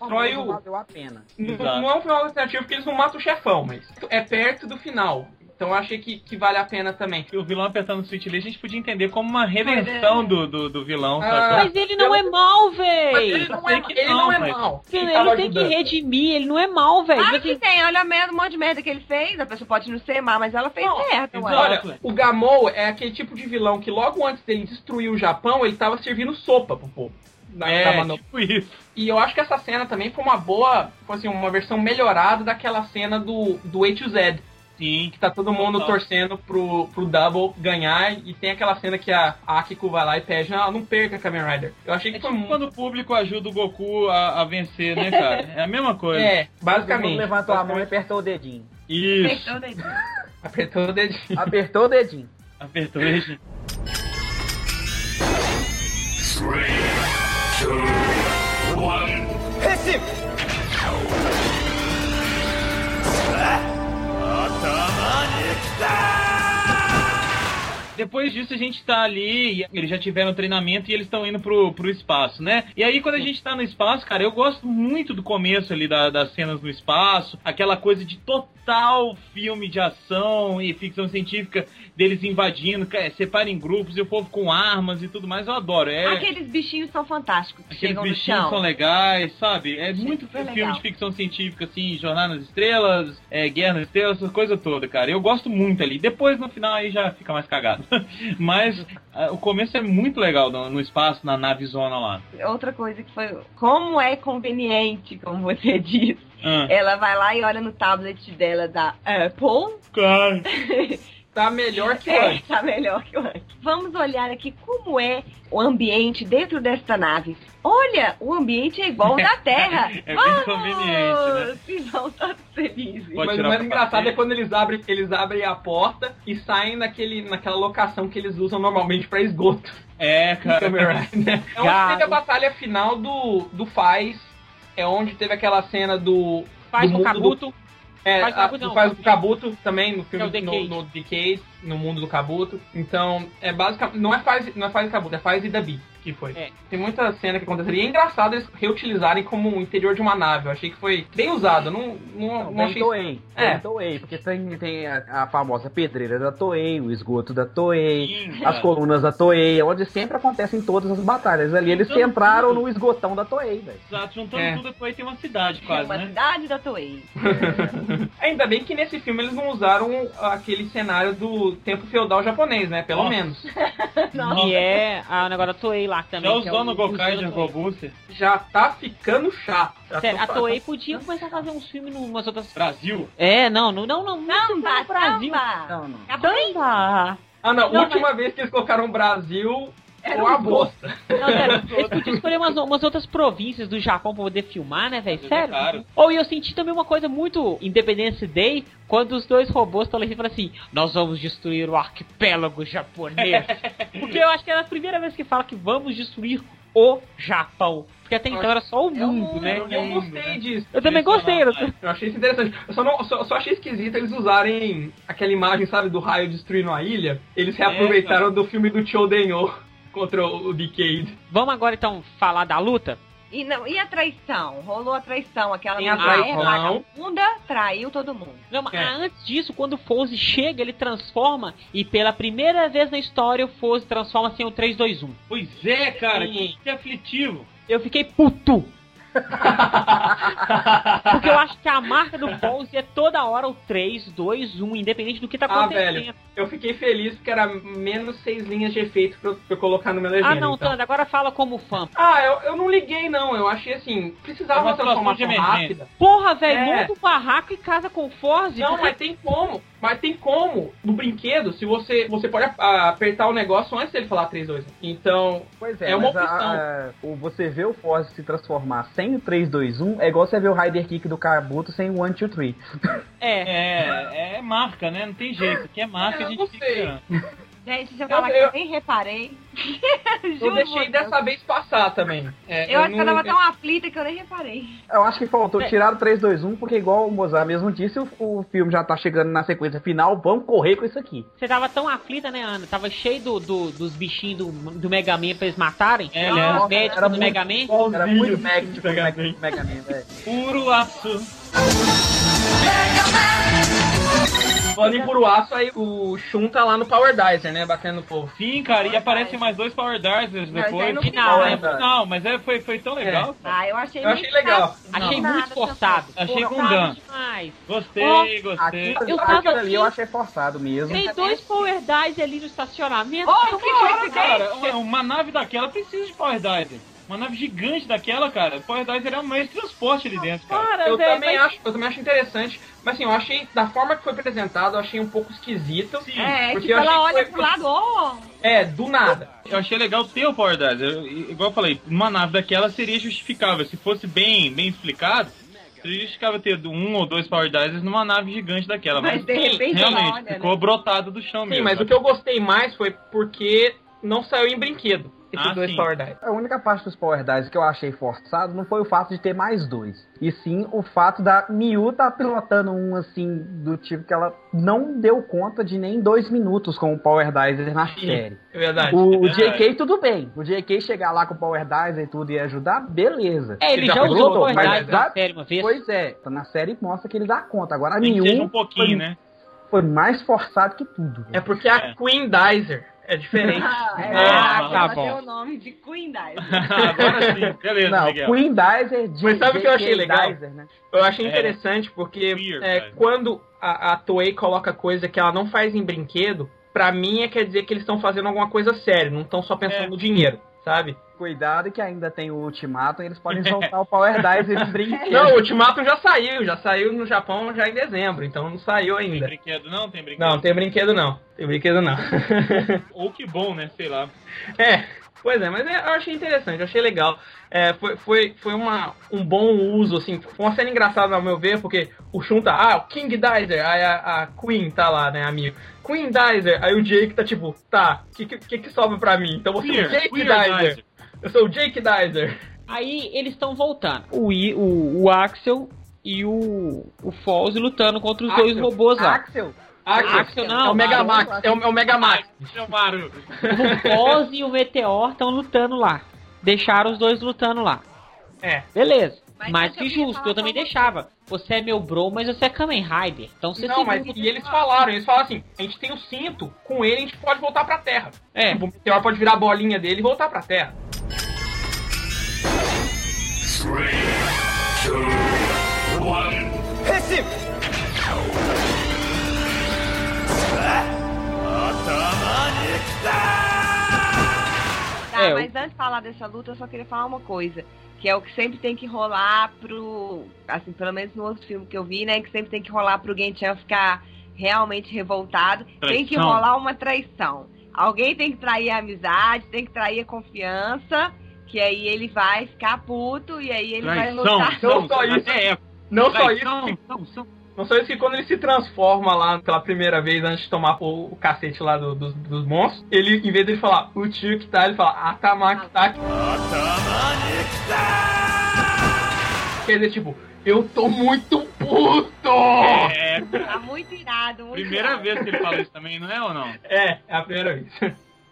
Não, não é um final alternativo porque eles não matam o chefão, mas é perto do final. Então eu achei que, que vale a pena também. O vilão apertando o switch ali, a gente podia entender como uma redenção do, do, do vilão, Ah? Mas ele não é mal, ele não é, ele não, não é mal. Ele, Ele tem que redimir, ele não é mal, velho. Claro que tem, olha a merda, um monte de merda que ele fez. A pessoa pode não ser má, mas ela fez Não, merda, ué. Olha, o Gamou é aquele tipo de vilão que logo antes dele destruir o Japão, ele tava servindo sopa pro povo. Na- É, tava no- tipo isso. E eu acho que essa cena também foi uma boa, foi assim, uma versão melhorada daquela cena do, do A to Z. Sim. Que tá todo mundo Total. torcendo pro, pro Double ganhar. E tem aquela cena que a Akiko vai lá e pede, não, não perca Kamen Rider. Eu achei que É foi tipo muito. quando o público ajuda o Goku a, a vencer, né, cara? É a mesma coisa. É, basicamente. levantou a mão e apertou o dedinho. Isso. Fechou <laughs> o dedinho. Apertou o dedinho. Apertou o dedinho. Apertou ele. Depois disso a gente tá ali, eles já tiveram treinamento e eles estão indo pro, pro espaço, né? E aí quando a gente tá no espaço, cara, eu gosto muito do começo ali da- das cenas no espaço, aquela coisa de total filme de ação e ficção científica deles invadindo, ca- separa em grupos e o povo com armas e tudo mais, eu adoro. É, Aqueles bichinhos são fantásticos. que Aqueles bichinhos são legais, sabe? É muito filme legal. de ficção científica, assim, Jornada nas Estrelas, é, Guerra nas Estrelas, essa coisa toda, cara. Eu gosto muito ali. Depois, no final, aí já fica mais cagado. <laughs> Mas o começo é muito legal no, no espaço, na nave zona lá. Outra coisa que foi. Como é conveniente, como você <laughs> disse. Ah, Ela vai lá e olha no tablet dela da Apple. cara. Tá melhor que É, antes. <laughs> tá melhor que o antes. Vamos olhar aqui como é o ambiente dentro desta nave. Olha, o ambiente é igual ao da <laughs> Terra. É bem Vamos! conveniente, né? Vão todos felizes. Pode Mas o mais o engraçado é quando eles abrem, eles abrem a porta e saem naquele, naquela locação que eles usam normalmente pra esgoto. É, cara. Né? É onde teve a batalha final do, do Faz. É onde teve aquela cena do. faz do o Kabuto. É, Faz o a- do não. faz o Kabuto também no filme É o Decade. no, no Decade, no mundo do Kabuto. Então, é basicamente. Não é faz, não é faz Kabuto, é faz Idabi que foi. É. Tem muita cena que aconteceria. E é engraçado eles reutilizarem como o interior de uma nave. Eu achei que foi bem usado. Não, não, Não, não bem achei. Toei. É. Toei, porque tem, tem a, a famosa pedreira da Toei, o esgoto da Toei, Sim, as cara. colunas da Toei, onde sempre acontecem todas as batalhas. Ali eles entraram tudo. no esgotão da Toei, velho. Exato, juntando É. tudo, depois tem uma cidade É quase, uma né? cidade da Toei. <laughs> Ainda bem que nesse filme eles não usaram aquele cenário do tempo feudal japonês, né? Pelo Nossa. menos. <laughs> E é a negócio da Toei lá também. Já é usou o- no Gokai de. Robuster. Já tá ficando chato. Já Sério, tô- a Toei podia começar a fazer uns filmes em umas outras. Brasil? É, não, não, não, não. não Brasil. Não, não. Aí? Samba! Ah, não. Não, última vez que eles colocaram Brasil, Era um bosta. Não, sério, eles podiam escolher umas, umas outras províncias do Japão pra poder filmar, né, velho? Mas é Sério? caro. Ou eu senti também uma coisa muito Independence Day, quando os dois robôs estão ali e falam assim: Nós vamos destruir o arquipélago japonês. <laughs> Porque eu acho que é a primeira vez que fala que vamos destruir o Japão. Porque até então era só o mundo, né? Eu, eu gostei disso. Eu também gostei. eu- Eu achei isso interessante. Eu só, não, só, só achei esquisito eles usarem aquela imagem, sabe, do raio destruindo a ilha. Eles reaproveitaram do filme do Chodenyo contra o, Decade. Vamos agora então falar da luta? E, não, e a traição? Rolou a traição. Aquela Tem mulher traição. vagabunda traiu todo mundo. Não, mas É. antes disso, quando o Foze chega, ele transforma e pela primeira vez na história o Foze transforma-se em um 3-2-1. Pois é, cara, Sim. que aflitivo. Eu fiquei puto. <laughs> Porque eu acho que a marca do Foze é toda hora o 3, 2, 1, independente do que tá Ah, acontecendo. velho. Eu fiquei feliz porque era menos seis linhas de efeito pra eu, pra eu colocar no meu legenda. ah, não, então. Tanda, agora fala como fã. Ah, eu, eu não liguei, não. Eu achei assim, precisava É uma transformação situação de emergência. rápida. Porra, velho, É. monta o barraco e casa com o Foze. Não, mas tem como. Mas tem como. No brinquedo, se você. Você pode a- apertar o negócio antes dele falar 3, 2. Então. Pois é, É uma a- opção. a- o, você vê o Force se transformar sem o 3, 2, 1, é igual você ver o Rider Kick do Kabuto sem o 1, 2, 3. É. É, é marca, né? Não tem jeito. Aqui é marca, É, a gente não fica. <laughs> Gente, se eu falar Eu- que eu eu- nem reparei. <laughs> Eu deixei dessa vez passar também. É, Eu acho que eu não- tava tão aflita que eu nem reparei. Eu acho que faltou É. tirar o 3, 2, 1, porque igual o Mozart mesmo disse, o, o filme já tá chegando na sequência final, vamos correr com isso aqui. Você tava tão aflita, né, Ana? Tava cheio do, do- dos bichinhos do, do Mega Man pra eles matarem. É, Os né? médicos Era do Mega Man. Era muito Mega, tipo, Mega Mega, Man. Mega Man, velho. Puro aço. Falando em puro aço, aí o Shun tá lá no Power Dicer, né? Batendo no povo. Sim, cara, e aparecem mais dois Power aí depois. no final, é, né? final, mas é, foi, foi tão legal. cara. Ah, eu achei Eu achei muito legal. Achei Não, muito forçado. Achei Gundam. demais. Gostei, gostei. Eu tava ali eu achei forçado mesmo. Tem dois Power Dice ali no estacionamento. Ô, o que que é esse Cara, uma, uma nave daquela precisa de Power Dicer. Uma nave gigante daquela, cara. Power Dicer é um meio de transporte ali dentro, cara. Cara, Eu velho, também, mas- acho, eu também acho interessante, mas assim, eu achei, da forma que foi apresentado, eu achei um pouco esquisito. Sim. É, Porque tipo, ela olha foi- pro lado, ó. É, do nada. Eu achei legal ter o Power Dicer. Eu- igual eu falei, uma nave daquela seria justificável. Se fosse bem, bem explicado, seria justificável ter um ou dois Power Dicers numa nave gigante daquela. Mas, Mas de repente realmente, olha, ficou né? brotado do chão Sim, mesmo. mas o que eu gostei mais foi porque não saiu em brinquedo esses Ah, dois sim. Power Dice. A única parte dos Power Dice que eu achei forçado não foi o fato de ter mais dois. E sim o fato da Miu tá pilotando um assim, do tipo que ela não deu conta de nem dois minutos com o Power Dice na Sim. série. É verdade. O, é o verdade. JK tudo bem. O JK chegar lá com o Power Dice e tudo e ajudar, beleza. É, ele Ele já já usou o Power já- na série uma vez. Pois é, tá na série mostra que ele dá conta. Agora a Miu um pouquinho, foi, né? foi mais forçado que tudo. É porque a É. Queen Dicer é diferente. Ah, é, Ah, ela tá tem bom. o nome de Queen. <laughs> Agora sim, beleza, Não, Miguel. Queen Dicer, J- Mas sabe o que eu achei legal? Dicer, né? Eu achei É. interessante porque Weird, é, quando a, a Toei coloca coisa que ela não faz em brinquedo, pra mim é quer dizer que eles estão fazendo alguma coisa séria, não estão só pensando É. no dinheiro, sabe? Cuidado que ainda tem o Ultimato, eles podem <laughs> soltar o Power Dice <laughs> em brinquedo. Não, o Ultimatum já saiu, já saiu no Japão já em dezembro, então não saiu Tem ainda. brinquedo não? Tem brinquedo? Não, não tem brinquedo não. Tem brinquedo não. <laughs> Ou que bom, né? Sei lá. É, pois é, mas é, eu achei interessante, eu achei legal. É, foi foi, foi uma, um bom uso, assim, foi uma cena engraçada ao meu ver, porque o Shun tá, ah, o King Dizer, aí a, a Queen tá lá, né, amigo. Queen Dizer, aí o Jake tá tipo, tá, o que, que, que sobra pra mim? Então você é o Queer, Jake queer Dizer. Dizer. Eu sou o Jake Dizer. Aí eles estão voltando. O, I- o, o Axel e o, o Foz lutando contra os dois Axel. robôs lá. Axel, Axel, Axel não, é o Mega Max, é o, é o Mega Max. Chamaram. O Foz e o Meteor estão lutando lá. Deixaram os dois lutando lá. É. Beleza. Mas Mais que justo, eu também deixava. Você é meu bro, mas você é Kamen Rider. Então você Não, mas e eles falaram, eles falaram assim, a gente tem o cinto, com ele a gente pode voltar pra Terra. É. Tipo, o Meteor pode virar a bolinha dele e voltar pra Terra. Tá, É, eu- mas antes de falar dessa luta, eu só queria falar uma coisa. Que é o que sempre tem que rolar pro. Assim, pelo menos no outro filme que eu vi, né? Que sempre tem que rolar pro Genshin ficar realmente revoltado. Tem que Traição. rolar uma traição. Alguém tem que trair a amizade, tem que trair a confiança. Que aí ele vai ficar puto e aí ele vai Traição. lutar. Não só isso. É, Não só isso, traição. que- não só isso que quando ele se transforma lá pela primeira vez antes de tomar o, o cacete lá do- dos, dos monstros, ele, em vez de ele falar o tio que tá, ele fala Atamak tá. Quer dizer, tipo, eu tô muito puto! É, Tá muito irado, muito primeira irado. vez que ele fala isso também, não é ou não? É, é a primeira vez.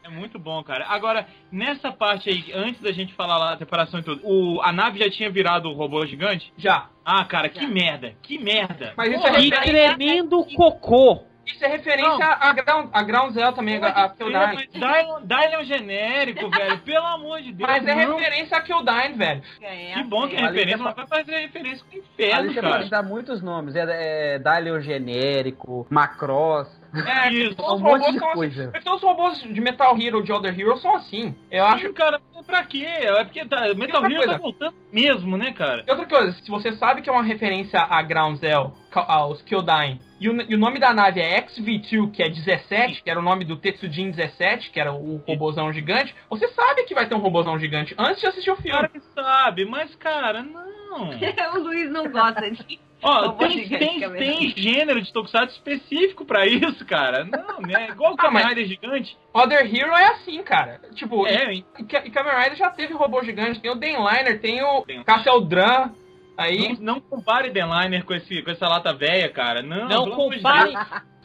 É muito bom, cara. Agora, nessa parte aí, antes da gente falar lá da separação e tudo, o, a nave já tinha virado o robô gigante? Já. Ah, cara, que merda, que merda. Mas isso é, Que referência, tremendo cocô. Isso é referência a, Ground, a Ground Zero também, a, a Kildine. Dylan é um genérico, velho. Pelo amor de Deus. Mas é não. referência a Kildine, velho. É, Que bom que é Ali referência, você mas vai fazer referência com o Ali inferno, você cara. pode dar muitos nomes. É, é Dalio genérico, Macross. É, Isso, todos os um robôs de são assim. Porque os robôs de Metal Hero de Other Hero são assim. Eu acho Acho, cara, pra quê? É porque tá, Metal Hero tá coisa. voltando mesmo, né, cara? E outra coisa, se você sabe que é uma referência a Ground Zero, ca- aos Kyodain, e o, e o nome da nave é XV2, que é 17, que era o nome do Tetsujin 17, que era o robôzão gigante, você sabe que vai ter um robôzão gigante antes de assistir o filme. Cara que sabe, mas, cara, não. <laughs> o Luiz não gosta de. Ó, Robô tem, tem, Kamen tem gênero de Tokusatsu específico pra isso, cara. Não, né? Igual o Ah, Kamen Rider gigante. Other Hero é assim, cara. Tipo, É, hein? e, e Kamen Rider já teve robô gigante. Tem o Denliner, tem o Castle Drum. Aí, Não, não compare Denliner com, esse, com essa lata velha, cara. Não, Não compare.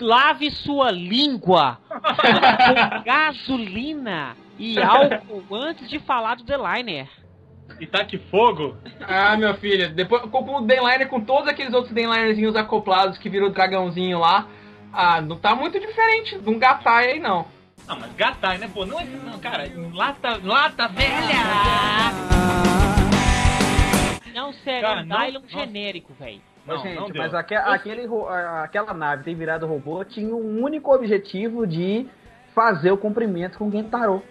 Lave sua língua com <laughs> gasolina e álcool antes de falar do The Liner. E tá que fogo. ah, meu filho, depois com o Denliner com todos aqueles outros Denlinerzinhos acoplados que virou dragãozinho lá. Ah, não tá muito diferente de um gatai aí, não. Não, mas gatai, né? Pô, não é. Não, cara, lata, lata velha! Não, sério, Cara, é um não- Dylon nossa. genérico, velho. Mas, Não, gente, não mas aque- aquele, aquela nave ter virado robô tinha um único objetivo de fazer o cumprimento com o Gentaro.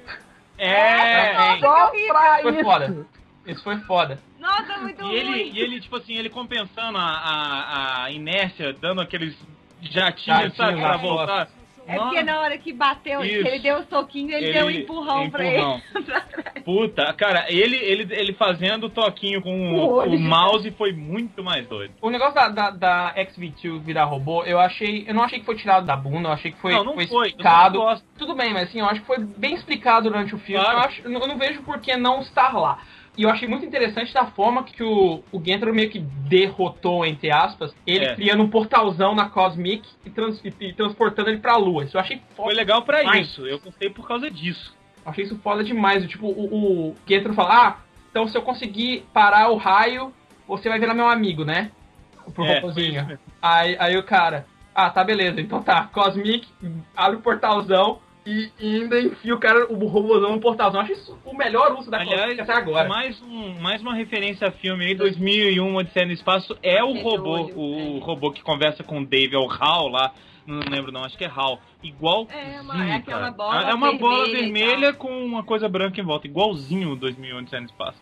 É! hein? Só pra Foi isso. foda. Isso foi foda. Nossa, muito E ele, ruim. e ele, tipo assim, ele compensando a, a, a inércia, dando aqueles jatinhos, Jatinhos sabe, pra na voltar. É porque na hora que bateu, Isso. ele deu um soquinho, ele, deu um empurrão, pra ele. empurrão. <laughs> Puta, cara, ele, ele, ele fazendo o toquinho com o, O o mouse foi muito mais doido. O negócio da, da, da XV2 virar robô, eu achei. Eu não achei que foi tirado da bunda, eu achei que foi, não, não foi foi. explicado. Tudo bem, mas assim, eu acho que foi bem explicado durante o filme. Claro. Eu, acho, eu não vejo por que não estar lá. E eu achei muito interessante da forma que o, o Gentro meio que derrotou, entre aspas, ele É. criando um portalzão na Cosmic e, trans- e- transportando ele pra Lua. Isso eu achei Foi foda. legal pra Mas- isso. Eu gostei por causa disso. Eu achei isso foda demais. Tipo, o, o Gentro fala, ah, então se eu conseguir parar o raio, você vai virar meu amigo, né? Pro É, foi Aí, aí o cara, ah, tá beleza, então tá, Cosmic, abre o portalzão e, e ainda enfia o cara, o robôzão no portalzão. Eu Acho isso o melhor uso da Aliás, até agora. mais, um, mais uma referência a filme aí, 2001, Odisseia no Espaço, é o robô, o é. robô que conversa com o Dave, é o Hal lá, não lembro não, acho que é Hal. Igual. É, uma- é aquela bola É uma bola vermelha e vermelha com uma coisa branca em volta, igualzinho o 2001, Odisseia no Espaço.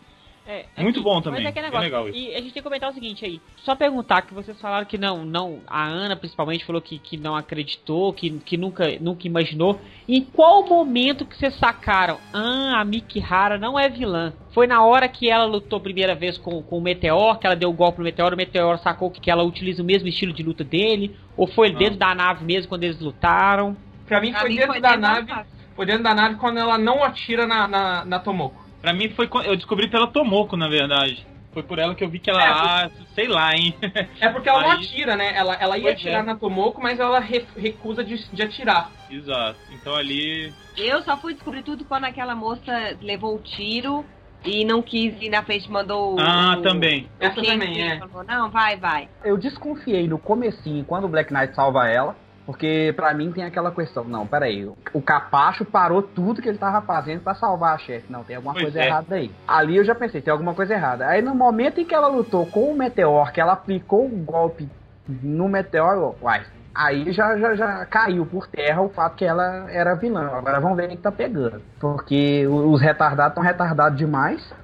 É, Muito bom mas também, é que é legal isso. E a gente tem que comentar o seguinte aí. Só perguntar que vocês falaram que não, não, a Ana principalmente falou que, que não acreditou, que, que nunca, nunca imaginou. Em qual momento que vocês sacaram? Ah, a Mikihara não é vilã. Foi na hora que ela lutou a primeira vez com, com o Meteor, que ela deu o golpe no Meteor, o Meteor sacou que, que ela utiliza o mesmo estilo de luta dele? Ou foi Não. dentro da nave mesmo quando eles lutaram? Pra mim Pra foi mim dentro foi da dentro da nave, nave. foi dentro da nave quando ela não atira na, na, na Tomoko. Pra mim foi. Eu descobri pela Tomoko, na verdade. Foi por ela que eu vi que ela. É, ah, sei lá, hein? É porque ela não Aí- atira, né? Ela, ela ia Pois atirar é. na Tomoko, mas ela re- recusa de, de atirar. Exato. Então ali. Eu só fui descobrir tudo quando aquela moça levou o tiro e não quis ir na frente, mandou o- Ah, o- também. o Essa também, é. Falou, não, vai, vai. Eu desconfiei no comecinho, quando o Black Knight salva ela, porque pra mim tem aquela questão, não, peraí, o- Capacho parou tudo que ele tava fazendo pra salvar a chefe. Não, tem alguma Pois coisa é. errada aí. Ali eu já pensei, tem alguma coisa errada. Aí no momento em que ela lutou com o Meteor, que ela aplicou o golpe no Meteor, uai, aí já, já, já caiu por terra o fato que ela era vilã. Agora vamos ver quem que tá pegando. Porque os retardados estão retardados demais.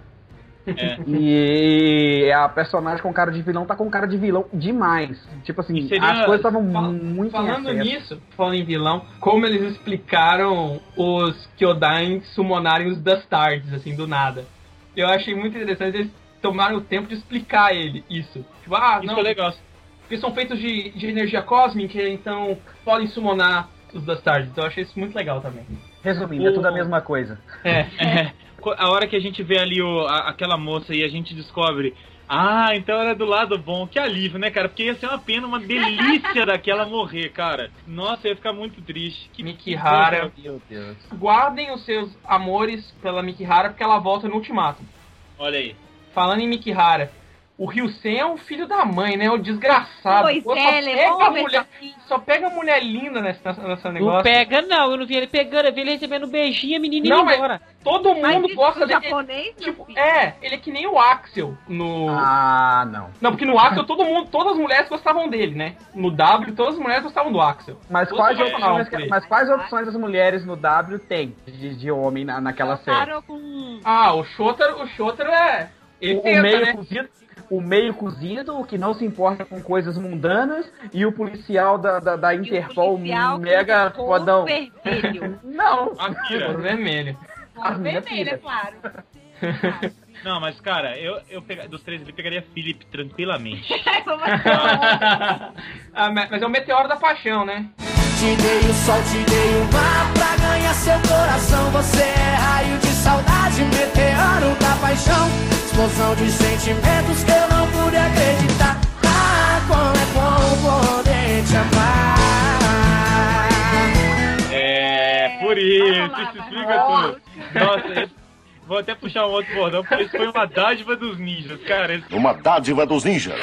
É. E a personagem com cara de vilão tá com cara de vilão demais. Tipo assim, seria- as coisas estavam Fal- muito Falando nisso, falando em vilão, como eles explicaram os Kyodain summonarem os Dastards, assim, do nada. Eu achei muito interessante eles tomaram o tempo de explicar ele, isso. Tipo, ah, Isso não, foi legal. porque são feitos de, de energia cósmica, então podem summonar os Dastards. Então eu achei isso muito legal também. Resumindo, é tudo a mesma coisa. É, É, <laughs> a hora que a gente vê ali o, a- aquela moça e a gente descobre. Ah, então era do lado bom. Que alívio, né, cara? Porque ia ser uma pena, uma delícia <laughs> daquela morrer, cara. Nossa, ia ficar muito triste. Que Mikihara. Meu Deus. guardem os seus amores pela Mikihara, porque ela volta no ultimato. Olha aí. Falando em Mikihara, o Ryusen é o filho da mãe, né? O desgraçado. Pois Pô, só é, pega levou a uma mulher, Só pega mulher linda nessa, nessa Não negócio. pega, não. Eu não vi ele pegando, eu vi ele recebendo um beijinho, a menina Não, mas- embora. Todo Mas mundo isso gosta dele. japonês, Tipo, é, ele é que nem o Axel no. Ah, não. Não, porque no Axel todo mundo, todas as mulheres gostavam dele, né? No W, todas as mulheres gostavam do Axel. Mas Todas quais, opções, que- mas quais opções as mulheres no W tem de, de homem na, naquela série? Com... Ah, o Shotaro, o Shotaro é. Ele O, o tenta, meio né? cozido, o meio cozido, o que não se importa com coisas mundanas, e o policial da, da, da Interpol policial mega fodão. vermelho. <laughs> Não, Akira. vermelho. Vermelho, é claro. <laughs> Não, mas cara, eu, eu pega- dos três ele pegaria Philip tranquilamente. <laughs> Ah, mas é o meteoro da paixão, né? Te dei o sol, te dei o pra ganhar seu coração. Você é raio de saudade, meteoro da paixão. Explosão de sentimentos que eu não pude acreditar. Ah, como é bom poder te amar. É, por isso, isso explica tudo. Nossa, vou até puxar um outro bordão, porque isso foi uma dádiva dos ninjas, cara. Esse Uma dádiva dos ninjas.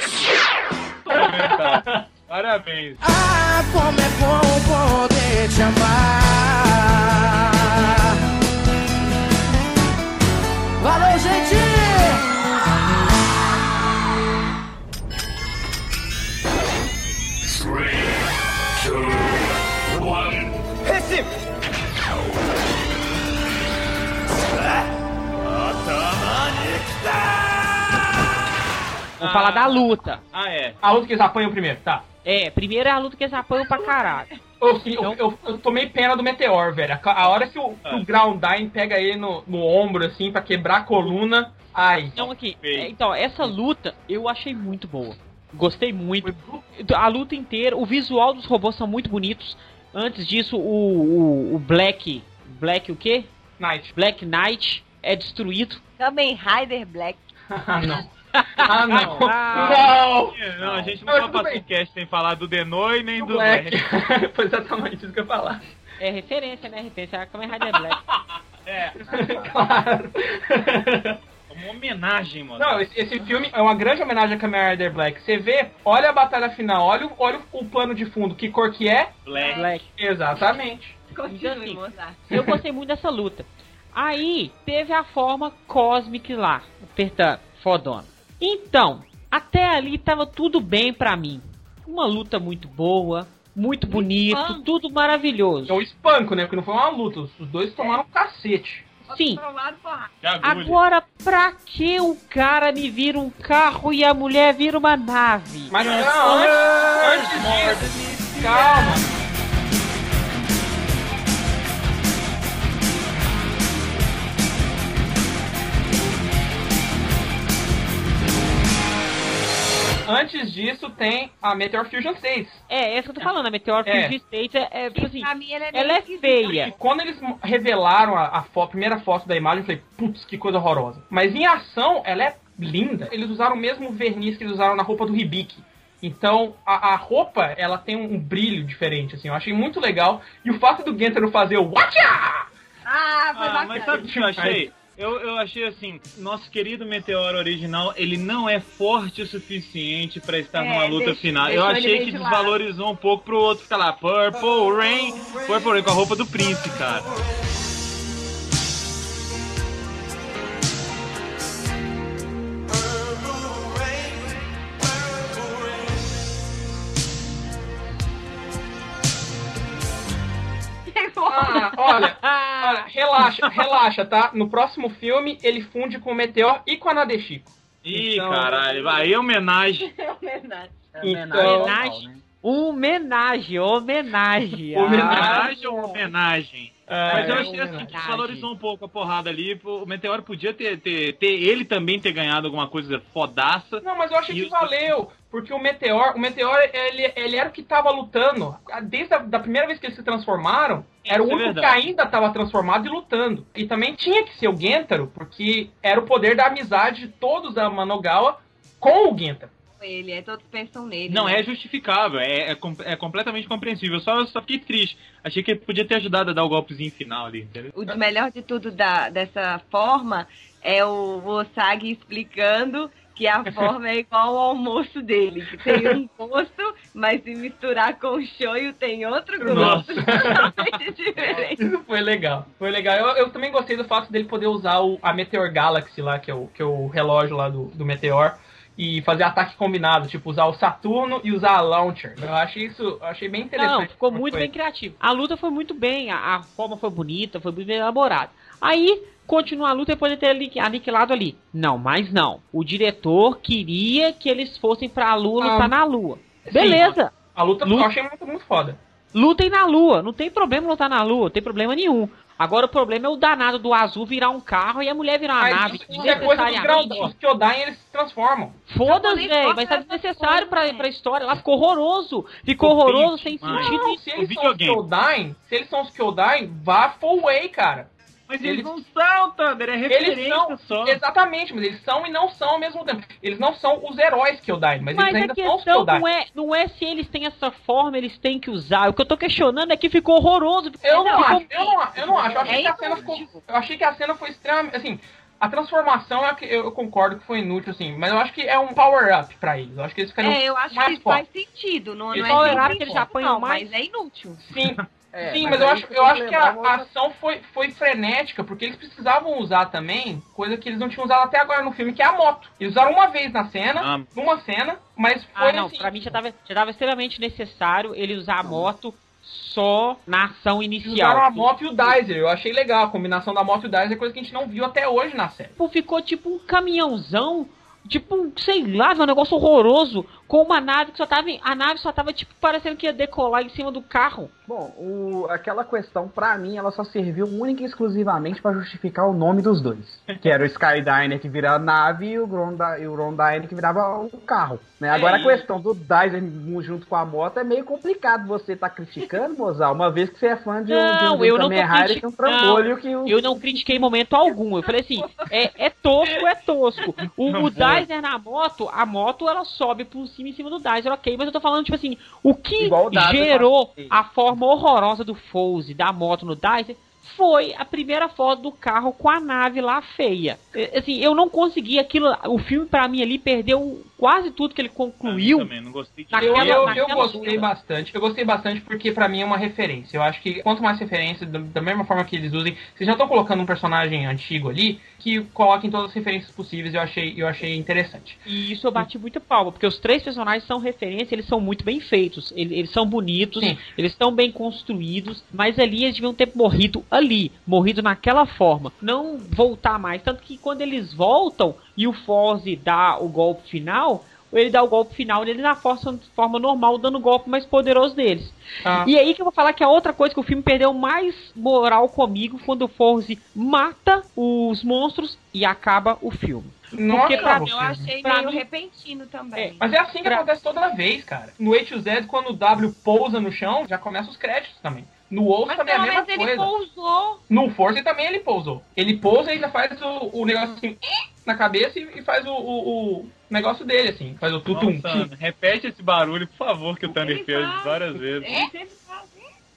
Parabéns. Ah, como é bom poder te amar. Valeu, gente! Vamos falar da luta. Ah, é. A luta que eles apanham primeiro, tá. É, primeiro é a luta que eles apanham pra caralho. Eu, eu, eu- eu tomei pena do Meteor, velho. A, a hora que o, que o Groundine pega ele no, no ombro, assim, pra quebrar a coluna. Ai. Então aqui, é, então, essa luta eu achei muito boa. Gostei muito. A luta inteira, o visual dos robôs são muito bonitos. Antes disso, o, o, o Black. Black o quê? Knight. Black Knight é destruído. Kamen Rider Black. <laughs> Ah, não. Ah, não. Ah. não. Não, a gente Não, não pode passar um cast sem falar do Denoi nem do Black. Black. <laughs> Foi exatamente isso que eu ia falar. É referência, né? Referência a Kamen Rider Black. <laughs> É, Claro. uma homenagem, mano. Não, esse, esse filme é uma grande homenagem a Kamen Rider Black. Você vê, olha a batalha final, olha, o- olha o plano de fundo, que cor que é? Black. Black. Exatamente. Continue, assim, Mozart. Eu gostei muito dessa luta. Aí teve a forma Cosmic lá, apertando, fodona. Então, até ali tava tudo bem pra mim. Uma luta muito boa, muito bonito, Espanco. tudo maravilhoso. É o espanco, né? Porque não foi uma luta, os dois tomaram um cacete. Sim. Agora, pra que o cara me vira um carro e a mulher vira uma nave? Mas não, antes, antes disso, calma. Antes disso tem a Meteor Fusion 6. É, essa que eu tô falando, a Meteor É. Fusion State é, é tipo assim, Pra mim, ele é ela é feia. E quando eles revelaram a, a fo- a primeira foto da imagem, eu falei, putz, que coisa horrorosa. Mas em ação, ela é linda. Eles usaram o mesmo verniz que eles usaram na roupa do Hibiki. Então, a, a roupa, ela tem um, um brilho diferente, assim. Eu achei muito legal. E o fato do Gentaro fazer o Watcha! Ah, foi Ah, bacana. mas sabe o que eu achei? Eu, eu achei assim, nosso querido Meteoro original, ele não é forte o suficiente pra estar É, numa luta deixa- final. Eu achei que lado. desvalorizou um pouco pro outro ficar lá, Purple Rain, Purple Rain com a roupa do príncipe, cara. Ah, olha, <laughs> relaxa, relaxa, tá? No próximo filme, ele funde com o Meteor e com a Nadeshiko. Ih, Então- caralho, aí <laughs> é homenagem. É homenagem. Então, Homenagem. Homenagem, homenagem. <laughs> Homenagem ou homenagem? Ah, Mas eu é achei assim, homenagem. desvalorizou um pouco a porrada ali. O Meteoro podia ter, ter, ter ele também ter ganhado alguma coisa fodaça. Não, mas eu achei que valeu, porque o Meteor, o Meteor, ele, ele era o que tava lutando. Desde a da primeira vez que eles se transformaram, era o Isso é único que verdade. ainda tava transformado e lutando. E também tinha que ser o Gentaro, porque era o poder da amizade de todos da Manogawa com o Gentaro. Ele, é, todos pensam nele. Não, né? é justificável, é, é, é completamente compreensível. Só, eu só fiquei triste. Achei que ele podia ter ajudado a dar o golpezinho final ali, entendeu? O melhor de tudo da, dessa forma é o Osagi explicando que a forma <laughs> é igual ao almoço dele, que tem um gosto, mas se misturar com o shoyu tem outro gosto. Nossa. <laughs> Totalmente <laughs> diferente. Isso foi legal. Foi legal. Eu, eu também gostei do fato dele poder usar o, a Meteor Galaxy lá, que é o, que é o relógio lá do, do Meteor, e fazer ataque combinado, tipo, usar o Saturno e usar a Launcher. Eu achei isso, eu achei bem interessante. Não, ficou muito foi. bem criativo. A luta foi muito bem, a, a forma foi bonita, foi muito bem elaborada. Aí, continua a luta depois de ter ali- aniquilado ali. Não, mas não. O diretor queria que eles fossem pra Lua Ah, lutar na Lua. sim. Beleza. A luta Luta- eu achei muito, muito foda. Lutem na Lua. Não tem problema lutar na Lua, não tem problema nenhum. Agora o problema é o danado do azul virar um carro e a mulher virar uma Mas nave. isso, isso é coisa dos Kyodain, eles se transformam. Foda-se, velho. Vai ser desnecessário pra, pra história. Lá ficou horroroso. Ficou horroroso, sem sentido. Não, se eles são os Kyodain, se eles são os Kyodain, vá full way, cara. Mas eles, não são, Thunder, é referência Eles são, só. exatamente, mas eles são e não são ao mesmo tempo. Eles não são os heróis Kyodain, mas, Mas eles ainda são os Kyodain. não é, não é se eles têm essa forma, eles têm que usar. O que eu tô questionando é que ficou horroroso. Eu não, Ficou- acho, eu não, eu não acho. Eu achei É que a cena ficou. Eu achei que a cena foi extremamente. Assim, a transformação é que eu, concordo que foi inútil, assim, mas eu acho que é um power-up pra eles. Eu acho que eles ficaram. É, eu acho mais que fortes. faz sentido. Não, Eles não só é nem que eles apanham mais. Mas é inútil. Sim. <laughs> É, Sim, mas mas eu acho, eu acho que a, a ação foi, foi frenética, porque eles precisavam usar também coisa que eles não tinham usado até agora no filme, que é a moto. Eles usaram uma vez na cena, Ah. numa cena, mas foi Ah, não, assim. pra mim já tava, já tava extremamente necessário ele usar a moto só na ação inicial. usaram a moto e o Dizer. Eu achei legal. A combinação da moto e o Dizer é coisa que a gente não viu até hoje na série. Tipo, ficou tipo um caminhãozão, tipo, um, sei lá, um negócio horroroso, com uma nave que só tava. A nave só tava, tipo, parecendo que ia decolar em cima do carro. Bom, o- aquela questão, pra mim, ela só serviu única e exclusivamente pra justificar o nome dos dois. Que era o Skydiner que virava nave e o Gronda- e o Rondine que virava o carro. Né? Agora a É, questão do Dyson junto com a moto é meio complicado você tá criticando, Mozart, uma vez que você é fã de um, Não, de um eu não tô Kamen Rider que é um trambolho que o... Eu não critiquei em momento algum. Eu falei assim, é, é tosco, é tosco. O, o. Dyser na moto, a moto ela sobe por cima em cima do Dyser, ok. Mas eu tô falando, tipo assim, o que o gerou a forma horrorosa do Fouse, da moto no Dyser, foi a primeira foto do carro com a nave lá feia. É, Assim, eu não consegui aquilo. O filme, pra mim, ali perdeu quase tudo que ele concluiu. Eu também não gostei de Naquela- Eu, eu, eu gostei cena. bastante. Eu gostei bastante porque pra mim é uma referência. Eu acho que quanto mais referência, da, da mesma forma que eles usem, vocês já estão colocando um personagem antigo ali que coloquem todas as referências possíveis. Eu achei, eu achei interessante. E isso eu bati muita palma, porque os três personagens são referência, eles são muito bem feitos, eles, eles são bonitos, Sim. eles estão bem construídos, mas ali eles deviam ter morrido ali, morrido naquela forma, não voltar mais. Tanto que quando eles voltam e o Forze dá o golpe final, ele dá o golpe final ele na força, forma normal, dando o golpe mais poderoso deles. Ah, E aí que eu vou falar que a outra coisa que o filme perdeu mais moral comigo quando o Forze mata os monstros e acaba o filme. não porque pra o Eu achei Pra meio mim- repentino também. Mas é assim que Pra- acontece toda vez, cara. No H to Z, quando o W pousa no chão, já começa os créditos também. No Wolf Mas também é a mesma menos ele coisa. pousou. No Force também ele pousou. Ele pousa e ainda faz o, o negócio assim <laughs> na cabeça e, e faz o, o, o negócio dele, assim. Faz o tutum. Nossa, repete esse barulho, por favor, que o Thunder fez várias vezes. Ele sempre?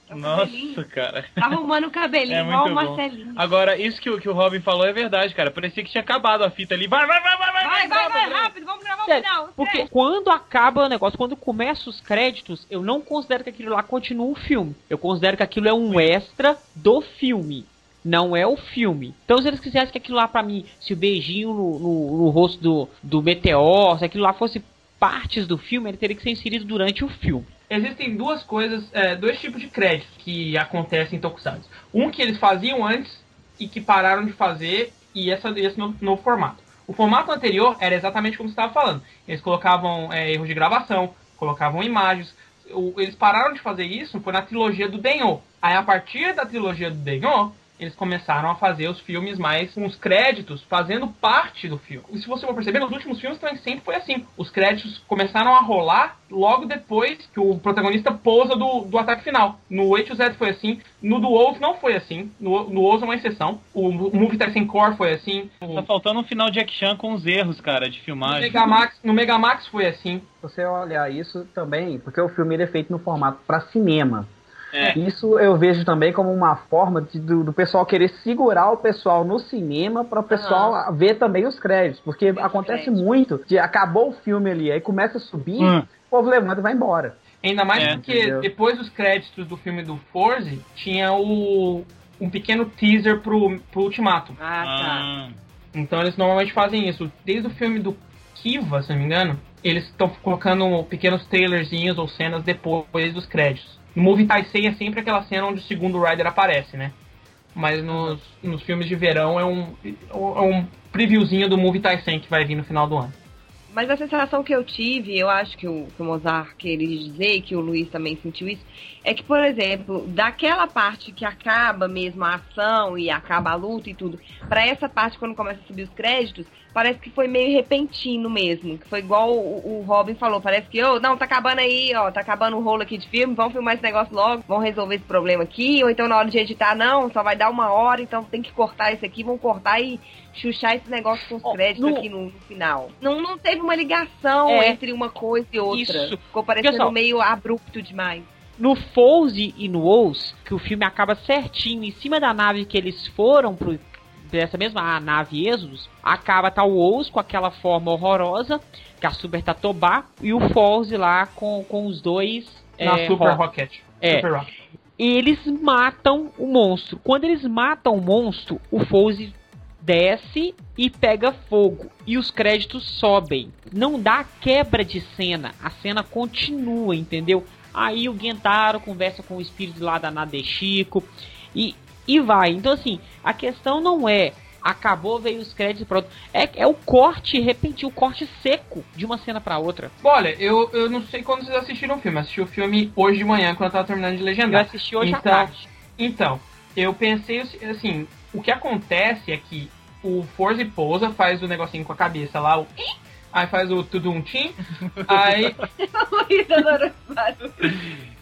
É cabelinho. Nossa, cara. Arrumando o cabelinho, É igual o muito bom. Marcelinho. Agora, isso que, o- que o Robin falou é verdade, cara. Parecia que tinha acabado a fita ali. Vai, vai, vai, vai, vai, Vai, vai, vai, vai. rápido, vamos gravar o Sério, final. Porque quando acaba o negócio, quando começa os créditos, eu não considero que aquilo lá continua o filme. Eu considero que aquilo é um extra do filme. Não é o filme. Então, se eles quisessem que aquilo lá, pra mim, se o beijinho no, no- no rosto do, do meteor, se aquilo lá fosse partes do filme, ele teria que ser inserido durante o filme. Existem duas coisas, é, dois tipos de créditos que acontecem em Tokusatsu. Um que eles faziam antes e que pararam de fazer, e essa, esse novo, novo formato. O formato anterior era exatamente como você estava falando. Eles colocavam é, erros de gravação, colocavam imagens. O- eles pararam de fazer isso foi na trilogia do Denho. Aí a partir da trilogia do Denho, eles começaram a fazer os filmes mais com os créditos fazendo parte do filme. E se você for perceber, nos últimos filmes também sempre foi assim. Os créditos começaram a rolar logo depois que o protagonista pousa do, do ataque final. No H2Z foi assim, no do Wolf não foi assim. No, no Wolf é uma exceção. O, o Movie Tyson Core foi assim. O, Tá faltando um final de action com os erros, cara, de no, filmagem. Megamax, no Megamax foi assim. Se você olhar isso também, porque o filme ele é feito no formato para cinema. É. Isso eu vejo também como uma forma de- do, do pessoal querer segurar o pessoal no cinema para o pessoal ver também os créditos. Porque acontece muito de acabou o filme ali, aí começa a subir, Hum. o povo levanta e vai embora. Ainda mais É, porque entendeu? depois dos créditos do filme do Forze, tinha o um pequeno teaser pro, pro Ultimato. Ah, tá. Ah, Então eles normalmente fazem isso. Desde o filme do Kiva, se não me engano, eles estão colocando pequenos trailerzinhos ou cenas depois dos créditos. No Movie Taisei é sempre aquela cena onde o segundo Rider aparece, né? Mas nos, nos filmes de verão é um, é um previewzinho do Movie Taisen que vai vir no final do ano. Mas a sensação que eu tive, eu acho que o, que o Mozart queria dizer, que o Luiz também sentiu isso, é que, por exemplo, daquela parte que acaba mesmo a ação e acaba a luta e tudo, para essa parte quando começa a subir os créditos, parece que foi meio repentino mesmo. Que foi igual o, o Robin falou, parece que, oh, não, tá acabando aí, ó, tá acabando o rolo aqui de filme, vamos filmar esse negócio logo, vamos resolver esse problema aqui, ou então na hora de editar, não, só vai dar uma hora, então tem que cortar isso aqui, vamos cortar e chuchar esse negócio com os créditos no- aqui no, no final. Não, não teve uma ligação É. entre uma coisa e outra. Isso. Ficou parecendo Pessoal, meio abrupto demais. No Fouse e no Oz, que o filme acaba certinho em cima da nave que eles foram pro dessa mesma nave Êxodos, acaba tá o Oz com aquela forma horrorosa, que a Super Tatobá, e o Fouse lá com, com os dois Na é, Super Ro- Rocket. É. Super Rocket. eles matam o monstro. Quando eles matam o monstro, o Fouse desce e pega fogo. E os créditos sobem. Não dá quebra de cena. A cena continua, entendeu? Aí o Gentaro conversa com o espírito lá da Nadeshiko. E, e vai. Então, assim, a questão não é. Acabou, veio os créditos e pronto. É, é o corte repentino, o corte seco de uma cena pra outra. Olha, eu, eu não sei quando vocês assistiram o filme. Eu assisti o filme hoje de manhã, quando eu tava terminando de legendar. Eu assisti hoje à então, tarde. Então, eu pensei assim, o que acontece é que o Forza pousa, faz o negocinho com a cabeça lá, o aí faz o tudum tim, aí <laughs>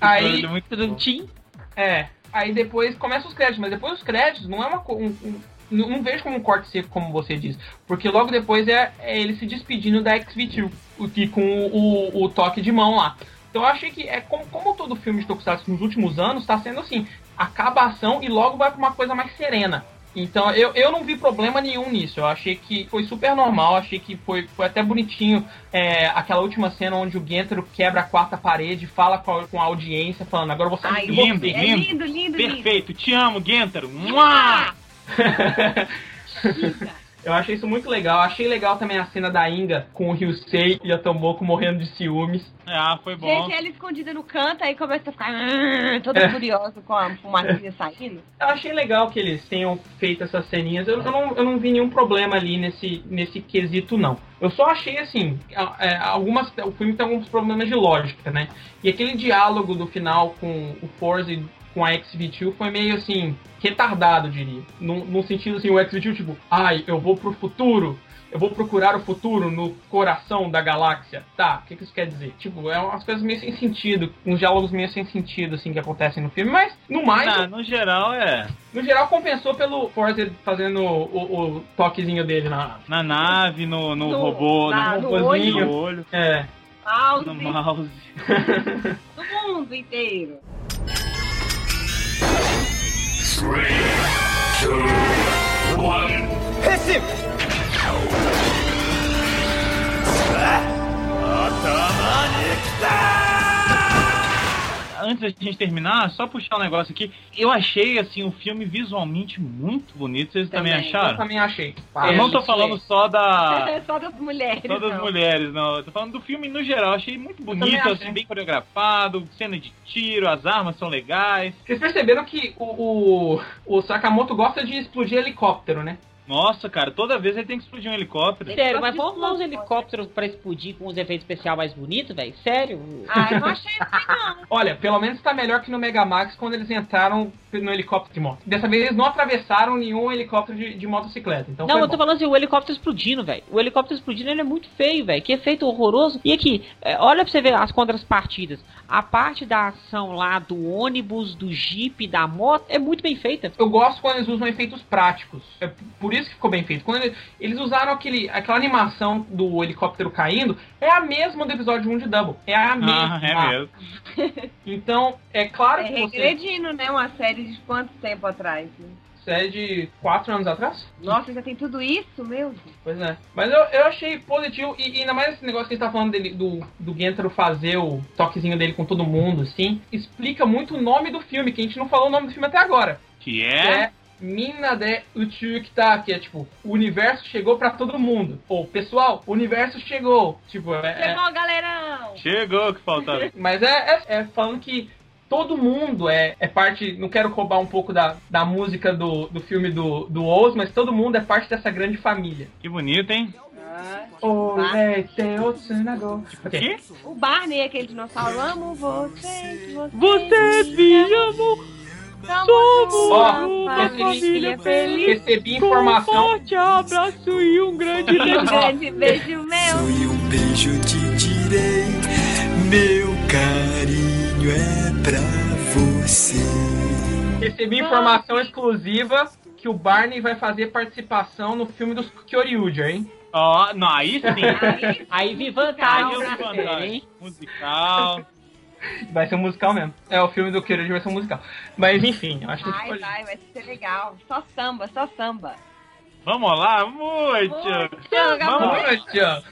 aí muito Tudum tim. é, aí depois começa os créditos, mas depois os créditos não é uma um, um- não, não vejo como um corte seco, como você diz. Porque logo depois é, é ele se despedindo da XV2, o, que- com o, o, o toque de mão lá. Então eu achei que é como, como todo filme de Tokusatsu nos últimos anos está sendo assim, acaba a ação e logo vai para uma coisa mais serena. Então eu, eu não vi problema nenhum nisso. Eu achei que foi super normal, achei que foi, foi até bonitinho é, aquela última cena onde o Gentaro quebra a quarta parede, fala com a, com a audiência, falando, agora você Ai, lindo, é lindo. lindo, lindo, lindo. Perfeito, te amo, Gentaro. Mua! <laughs> Eu achei isso muito legal. Achei legal também a cena da Inga com o Ryusei e a Tomoko morrendo de ciúmes. Ah, foi bom. Gente, ela escondida no canto, aí começa a ficar "Ah", toda É. curiosa com a fumacinha saindo. Eu achei legal que eles tenham feito essas ceninhas. Eu, eu não, eu não vi nenhum problema ali nesse, nesse quesito, não. Eu só achei assim, é, algumas. O filme tem alguns problemas de lógica, né? E aquele diálogo do final com o Forza e com a XV2 foi meio assim, retardado, diria. Num, num sentido assim, o XV2, tipo, ai, eu vou pro futuro. Eu vou procurar o futuro no coração da galáxia. Tá, o que, que isso quer dizer? Tipo, é umas coisas meio sem sentido, uns diálogos meio sem sentido, assim, que acontecem no filme, mas, no mais, Ah, no geral é. no geral, compensou pelo Forza fazendo o, o toquezinho dele na. Na nave, no, no, No- robô, na- no, no robôzinho, olho. no olho, É. Mouse no mouse. <laughs> do mundo inteiro. Three, two, one. Hiss him! Atama Antes da gente terminar, só puxar um negócio aqui. Eu achei, assim, o filme visualmente muito bonito. Vocês também, Também. Eu acharam? também achei. Eu não tô falando só da... <laughs> Só das mulheres. Só das não. mulheres, não. Eu tô falando do filme no geral. Achei muito bonito, assim, bem coreografado, cena de tiro, as armas são legais. Vocês perceberam que o, o, o Sakamoto gosta de explodir helicóptero, né? Nossa, cara, toda vez ele tem que explodir um helicóptero. Sério, mas vamos arrumar uns helicópteros pra explodir com os efeitos especiais mais bonitos, velho? Sério? Ah, eu não achei assim, não. Olha, pelo menos tá melhor que no Megamax quando eles entraram no helicóptero de moto. Dessa vez eles não atravessaram nenhum helicóptero de, de motocicleta. Então Não, foi eu tô bom. falando assim, o helicóptero explodindo, velho. O helicóptero explodindo, ele é muito feio, velho. Que efeito horroroso. E aqui, é, olha pra você ver as contrapartidas. A parte da ação lá do ônibus, do jeep, da moto, é muito bem feita. Eu gosto quando eles usam efeitos práticos. É por isso que ficou bem feito. Quando ele- eles usaram aquele, aquela animação do helicóptero caindo, é a mesma do episódio 1 de Double. É a mesma. Ah, é mesmo. Então, é claro É que você. regredindo, né? Uma série de quanto tempo atrás? né? Isso é de 4 anos atrás? Nossa, já tem tudo isso, meu Deus. Pois é. Mas eu, eu achei positivo, e, e ainda mais esse negócio que a gente tá falando dele, do, do Gentaro fazer o toquezinho dele com todo mundo, assim, explica muito o nome do filme, que a gente não falou o nome do filme até agora. Que Que é... é Mina de Uchukita, que é tipo, o universo chegou pra todo mundo. Ou, pessoal, o universo chegou. Tipo, é- é, Chegou, galerão! Chegou que faltava. <laughs> Mas é, é, é falando que todo mundo é, é parte. Não quero roubar um pouco da, da música do, do filme do, do Oz, mas todo mundo é parte dessa grande família. Que bonito, hein? O leite otsunador. quê? O Barney, aquele dinossauro, amo você, você, Você me amou. Somos uma recebi- família feliz. Recebi Com um informação. forte abraço e um grande Um beijo. grande beijo meu. E um beijo te direi, meu carinho é pra você. Recebi informação exclusiva que o Barney vai fazer participação no filme dos Kyoryuger, hein? Ó, não, aí sim. Aí vi vantagem? Musical. Vai ser um musical mesmo. É, o filme do Kyoryuger vai ser um musical. Mas enfim, eu acho que Vai, pode... vai, vai ser legal. Só samba, só samba. Vamos lá, muito. Muito.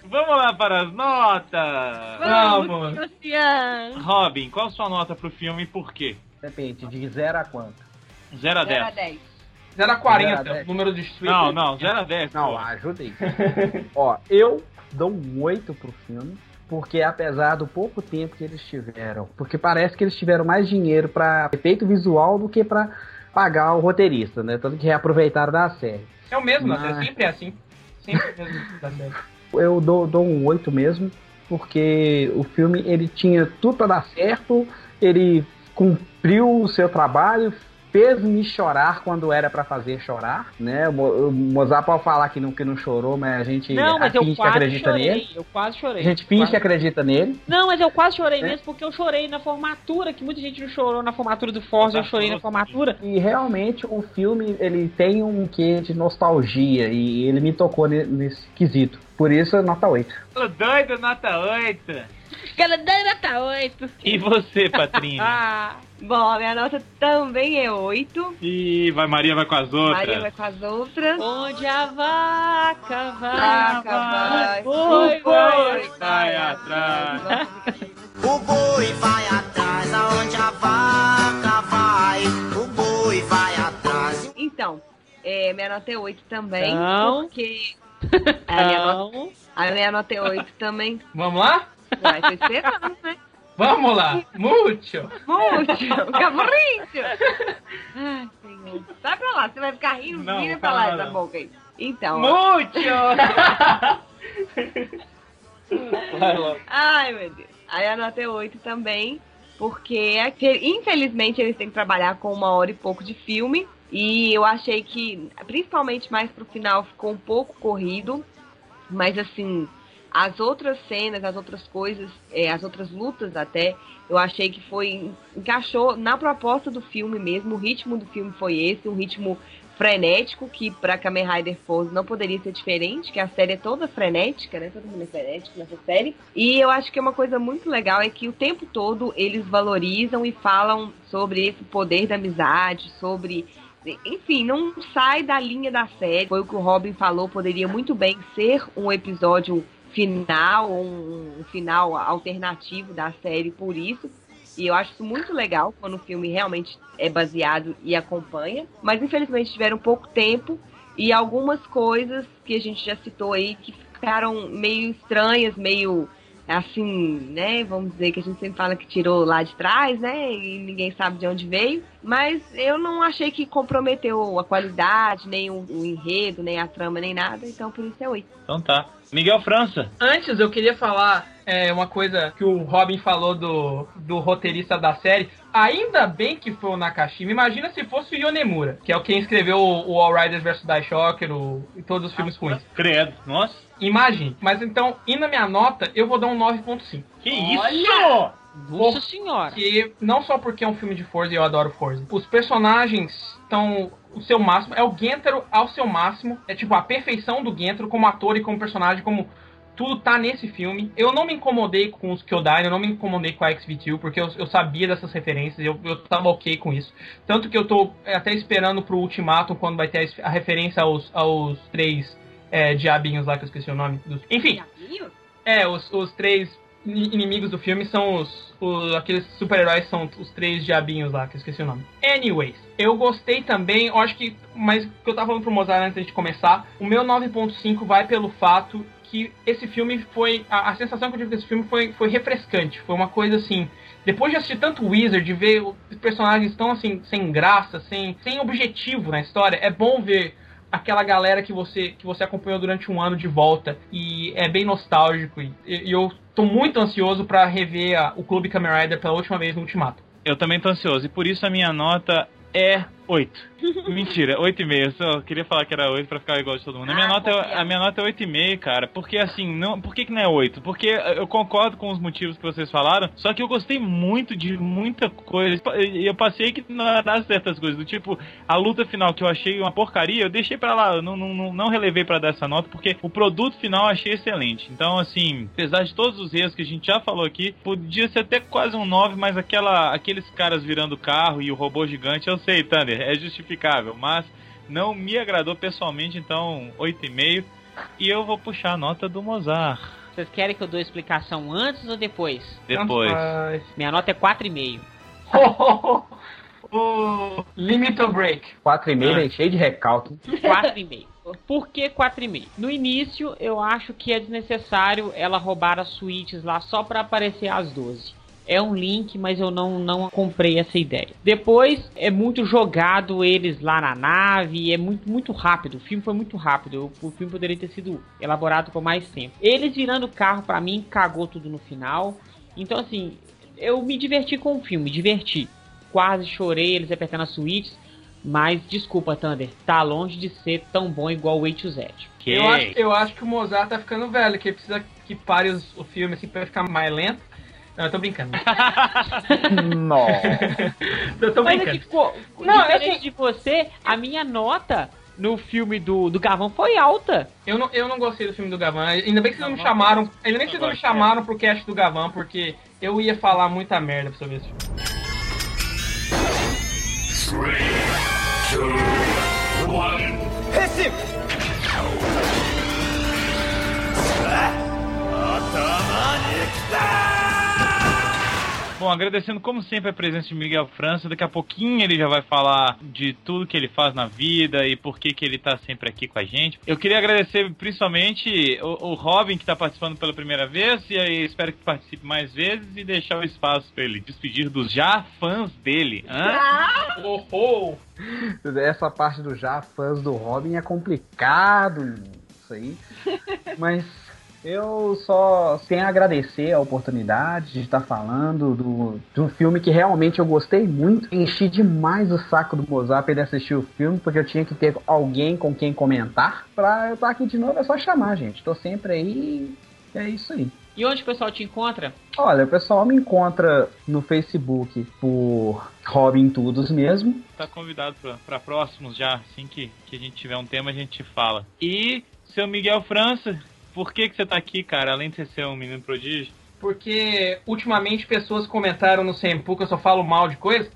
Vamos lá para as notas. Vamos. Luciano. Robin, qual a sua nota pro filme e por quê? Depende, de 0 a quanto? 0 a 10. 0 a 10. 0 a Zero a 40, dez. número de street. Não, não, 0 a 10. Não, ajudei. <laughs> Ó, eu dou um 8 pro filme, porque apesar do pouco tempo que eles tiveram, porque parece que eles tiveram mais dinheiro pra efeito visual do que pra pagar o roteirista, né? Tanto que reaproveitaram da série. É o mesmo, Mas- é sempre assim. Sempre mesmo da série. Eu dou, dou um 8 mesmo, porque o filme ele tinha tudo pra dar certo, ele cumpriu o seu trabalho, fez-me chorar quando era pra fazer chorar, né? O Mo- o Mozart pode falar que não, que não chorou, mas a gente Não, mas eu finge que quase acredita chorei. nele. Eu quase chorei. A gente finge Quase- que acredita nele. Não, mas eu quase chorei É? mesmo porque eu chorei na formatura, que muita gente não chorou na formatura do Forza, eu chorei na formatura. E realmente o filme ele tem um quê de nostalgia e ele me tocou ne- nesse quesito. Por isso, nota 8. Tô doido, nota 8. Dana tá 8. E você, <laughs> Patrícia? Ah, Bom, a minha nota também é 8. e vai, Maria vai com as outras. Maria vai com as outras. onde a vaca vai. Vaca vai, Foi, o vai, boi vai atrás. O boi vai atrás aonde a vaca vai. O boi vai atrás. Então, é, minha nota é 8 também. Não. Porque. A minha, nota, Não. a minha nota é 8 também. Vamos lá? Vai, tô esperando, né? Vamos lá. Muito. Muito! Capricho! Ai, senhor. Sai pra lá, você vai ficar rindo, Não, vira pra lá essa boca aí. Então. Muito! Ai, meu Deus. Aí a nota é 8 também, porque aquele- infelizmente eles têm que trabalhar com uma hora e pouco de filme. E eu achei que, principalmente mais pro final, ficou um pouco corrido. Mas assim, as outras cenas, as outras coisas, é, as outras lutas até, eu achei que foi. encaixou na proposta do filme mesmo. O ritmo do filme foi esse, um ritmo frenético, que pra Kamen Rider Force não poderia ser diferente, que a série é toda frenética, né? Todo mundo é frenético nessa série. E eu acho que uma coisa muito legal é que o tempo todo eles valorizam e falam sobre esse poder da amizade, sobre. Enfim, não sai da linha da série. Foi o que o Robin falou, poderia muito bem ser um episódio final, um, um final alternativo da série por isso. E eu acho isso muito legal quando o filme realmente é baseado e acompanha. Mas infelizmente tiveram pouco tempo e algumas coisas que a gente já citou aí que ficaram meio estranhas, meio assim, né? Vamos dizer que a gente sempre fala que tirou lá de trás, né? E ninguém sabe de onde veio. Mas eu não achei que comprometeu a qualidade, nem o, o enredo, nem a trama, nem nada. Então por isso é oito. Então tá. Miguel França. Antes eu queria falar é, uma coisa que o Robin falou do, do roteirista da série. Ainda bem que foi o Nakashima. Imagina se fosse o Yonemura, que é o quem escreveu o, o All Riders vs Die Shocker o, e todos os filmes ruins. Credo. Nossa. Imagine. Mas então, indo na minha nota, eu vou dar um 9.5. Que isso? Nossa senhora. Que não só porque é um filme de Forza e eu adoro Forza. Os personagens estão o seu máximo. É o Gentaro ao seu máximo. É tipo a perfeição do Gentaro como ator e como personagem, como tudo tá nesse filme. Eu não me incomodei com os Kyodai, eu não me incomodei com a XV2, porque eu, eu sabia dessas referências, eu, eu tava ok com isso. Tanto que eu tô é, até esperando pro Ultimatum, quando vai ter a, referência aos, aos três é, diabinhos lá, que eu esqueci o nome. Dos... Enfim, é, os, os três inimigos do filme são os, os aqueles super-heróis são os três diabinhos lá, que eu esqueci o nome. Anyways, eu gostei também, eu acho que, mas que eu tava falando pro Mozart antes de começar, o meu 9.5 vai pelo fato que esse filme foi, a, a sensação que eu tive desse filme foi, foi refrescante, foi uma coisa assim, depois de assistir tanto Wizard, de ver os personagens tão assim, sem graça, sem, sem objetivo na história, é bom ver aquela galera que você que você acompanhou durante um ano de volta e é bem nostálgico e, e eu tô muito ansioso para rever a, o Clube Kamen Rider pela última vez no Ultimato. Eu também tô ansioso e por isso a minha nota é 8. Mentira, 8,5. Só queria falar que era 8 pra ficar igual de todo mundo. A minha, Ah, nota, é, a minha nota é 8,5, cara. Porque assim, não, por que, que não é 8? Porque eu concordo com os motivos que vocês falaram, só que eu gostei muito de muita coisa. E eu passei que não dar certas coisas. Do tipo, a luta final que eu achei uma porcaria, eu deixei pra lá. Eu não, não, não, não relevei pra dar essa nota, porque o produto final eu achei excelente. Então, assim, apesar de todos os erros que a gente já falou aqui, podia ser até quase um 9, mas aquela, aqueles caras virando carro e o robô gigante, eu sei, Thunder, <laughs> é justificável, mas não me agradou pessoalmente, então 8,5. E eu vou puxar a nota do Mozart. Vocês querem que eu dou a explicação antes ou depois? Depois. Minha nota é 4,5. <laughs> o Limit or Break. 4,5 Ah. é cheio de recalque. 4,5. Por que 4,5? No início, eu acho que é desnecessário ela roubar as suítes lá só pra aparecer às 12. É um link, mas eu não, não comprei essa ideia. Depois, é muito jogado eles lá na nave, é muito, muito rápido. O filme foi muito rápido. O, o filme poderia ter sido elaborado por mais tempo. Eles virando o carro, pra mim, cagou tudo no final. Então, assim, eu me diverti com o filme, diverti. Quase chorei, eles apertando as suítes. Mas, desculpa, Thunder, tá longe de ser tão bom igual o A to Z. Eu acho, eu acho que o Mozart tá ficando velho, que ele precisa que pare os- o filme assim pra ficar mais lento. Não, eu tô brincando. <laughs> Nossa. eu tô Mas brincando. aqui, co- Não, diferente assim- de você, a minha nota no filme do, do Gavão foi alta. Eu não, eu não gostei do filme do Gavan. Ainda bem que vocês não me Gavão. chamaram. Ainda bem que vocês não me Agora, chamaram pro cast do Gavan, porque eu ia falar muita merda pra você ver esse filme. Bom, agradecendo como sempre a presença de Miguel França. Daqui a pouquinho ele já vai falar de tudo que ele faz na vida e por que, que ele tá sempre aqui com a gente. Eu queria agradecer principalmente o, o Robin que tá participando pela primeira vez e aí espero que participe mais vezes e deixar o espaço para ele despedir dos já fãs dele. Hã? Oh, oh. Essa parte do já fãs do Robin é complicado, isso aí. <laughs> Mas eu só tenho a agradecer a oportunidade de estar falando do, de um filme que realmente eu gostei muito. Enchi demais o saco do Mozart pra ele assistir o filme, porque eu tinha que ter alguém com quem comentar. Pra eu estar aqui de novo é só chamar, gente. Tô sempre aí. e É isso aí. E onde o pessoal te encontra? Olha, o pessoal me encontra no Facebook por Robin Tudos mesmo. Tá convidado para próximos já, assim que, que a gente tiver um tema a gente fala. E seu Miguel França, por que que você tá aqui, cara? Além de você ser um menino prodígio? Porque ultimamente pessoas comentaram no Sempu que eu só falo mal de coisa.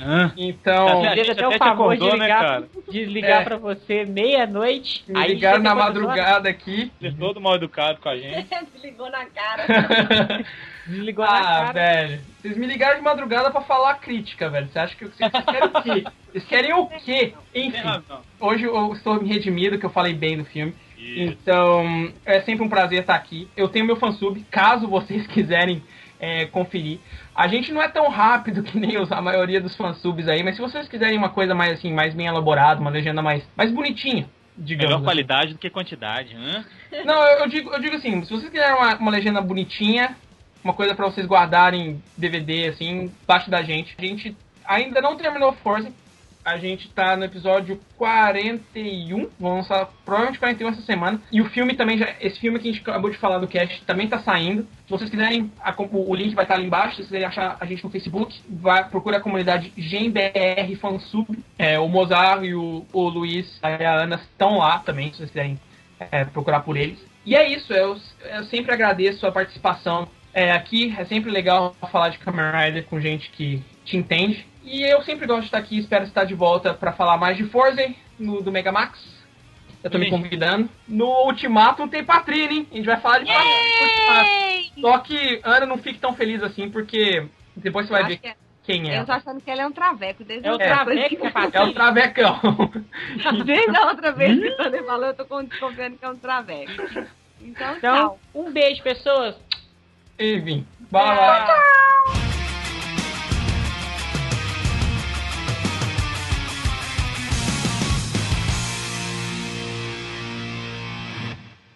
Hã? Então. Tá Fez até o favor acordou, de né, ligar, de ligar É. pra você meia-noite. Me aí ligaram na madrugada aqui. Você é todo mal educado com a gente. <laughs> Ligou na cara. <laughs> Desligou na Ah, cara. velho. Vocês me ligaram de madrugada pra falar crítica, velho. Você acha que vocês querem o quê? Vocês querem o quê? Enfim, hoje eu estou me redimido que eu falei bem do filme. Então, é sempre um prazer estar aqui. Eu tenho meu fansub, caso vocês <laughs> quiserem é, conferir. A gente não é tão rápido que nem a maioria dos fansubs aí, mas se vocês quiserem uma coisa mais assim, mais bem elaborada, uma legenda mais, mais bonitinha, digamos. Melhor assim. qualidade do que quantidade, hã? <laughs> Não, eu, eu digo, eu digo assim, se vocês quiserem uma, uma legenda bonitinha, uma coisa pra vocês guardarem DVD, assim, embaixo da gente. A gente ainda não terminou Forza. A gente tá no episódio 41. Vamos lançar provavelmente 41 essa semana. E o filme também já. Esse filme que a gente acabou de falar do cast também tá saindo. Se vocês quiserem, a- o, link vai estar ali embaixo. Se vocês quiserem achar a gente no Facebook, vai, procura a comunidade GenBR Fansub. É, o Mozart e o, o Luiz e a Ana estão lá também, se vocês quiserem é, procurar por eles. E é isso, eu, eu sempre agradeço a participação é, aqui. É sempre legal falar de Kamen Rider com gente que te entende. E eu sempre gosto de estar aqui, espero estar de volta para falar mais de Forza no, do Mega Max. Eu tô me convidando. No Ultimato tem Patrine, hein? A gente vai falar de Ultimato. Só que Ana não fique tão feliz assim, porque depois você vai ver que é- quem é. Eu tô achando que ele é um traveco. Desde É o traveco é É o Travecão. Desde a outra vez que o Tony falou, eu tô desconfiando que é um traveco. Então, Então, tchau. um beijo, pessoas. Enfim, bye bye. Tchau.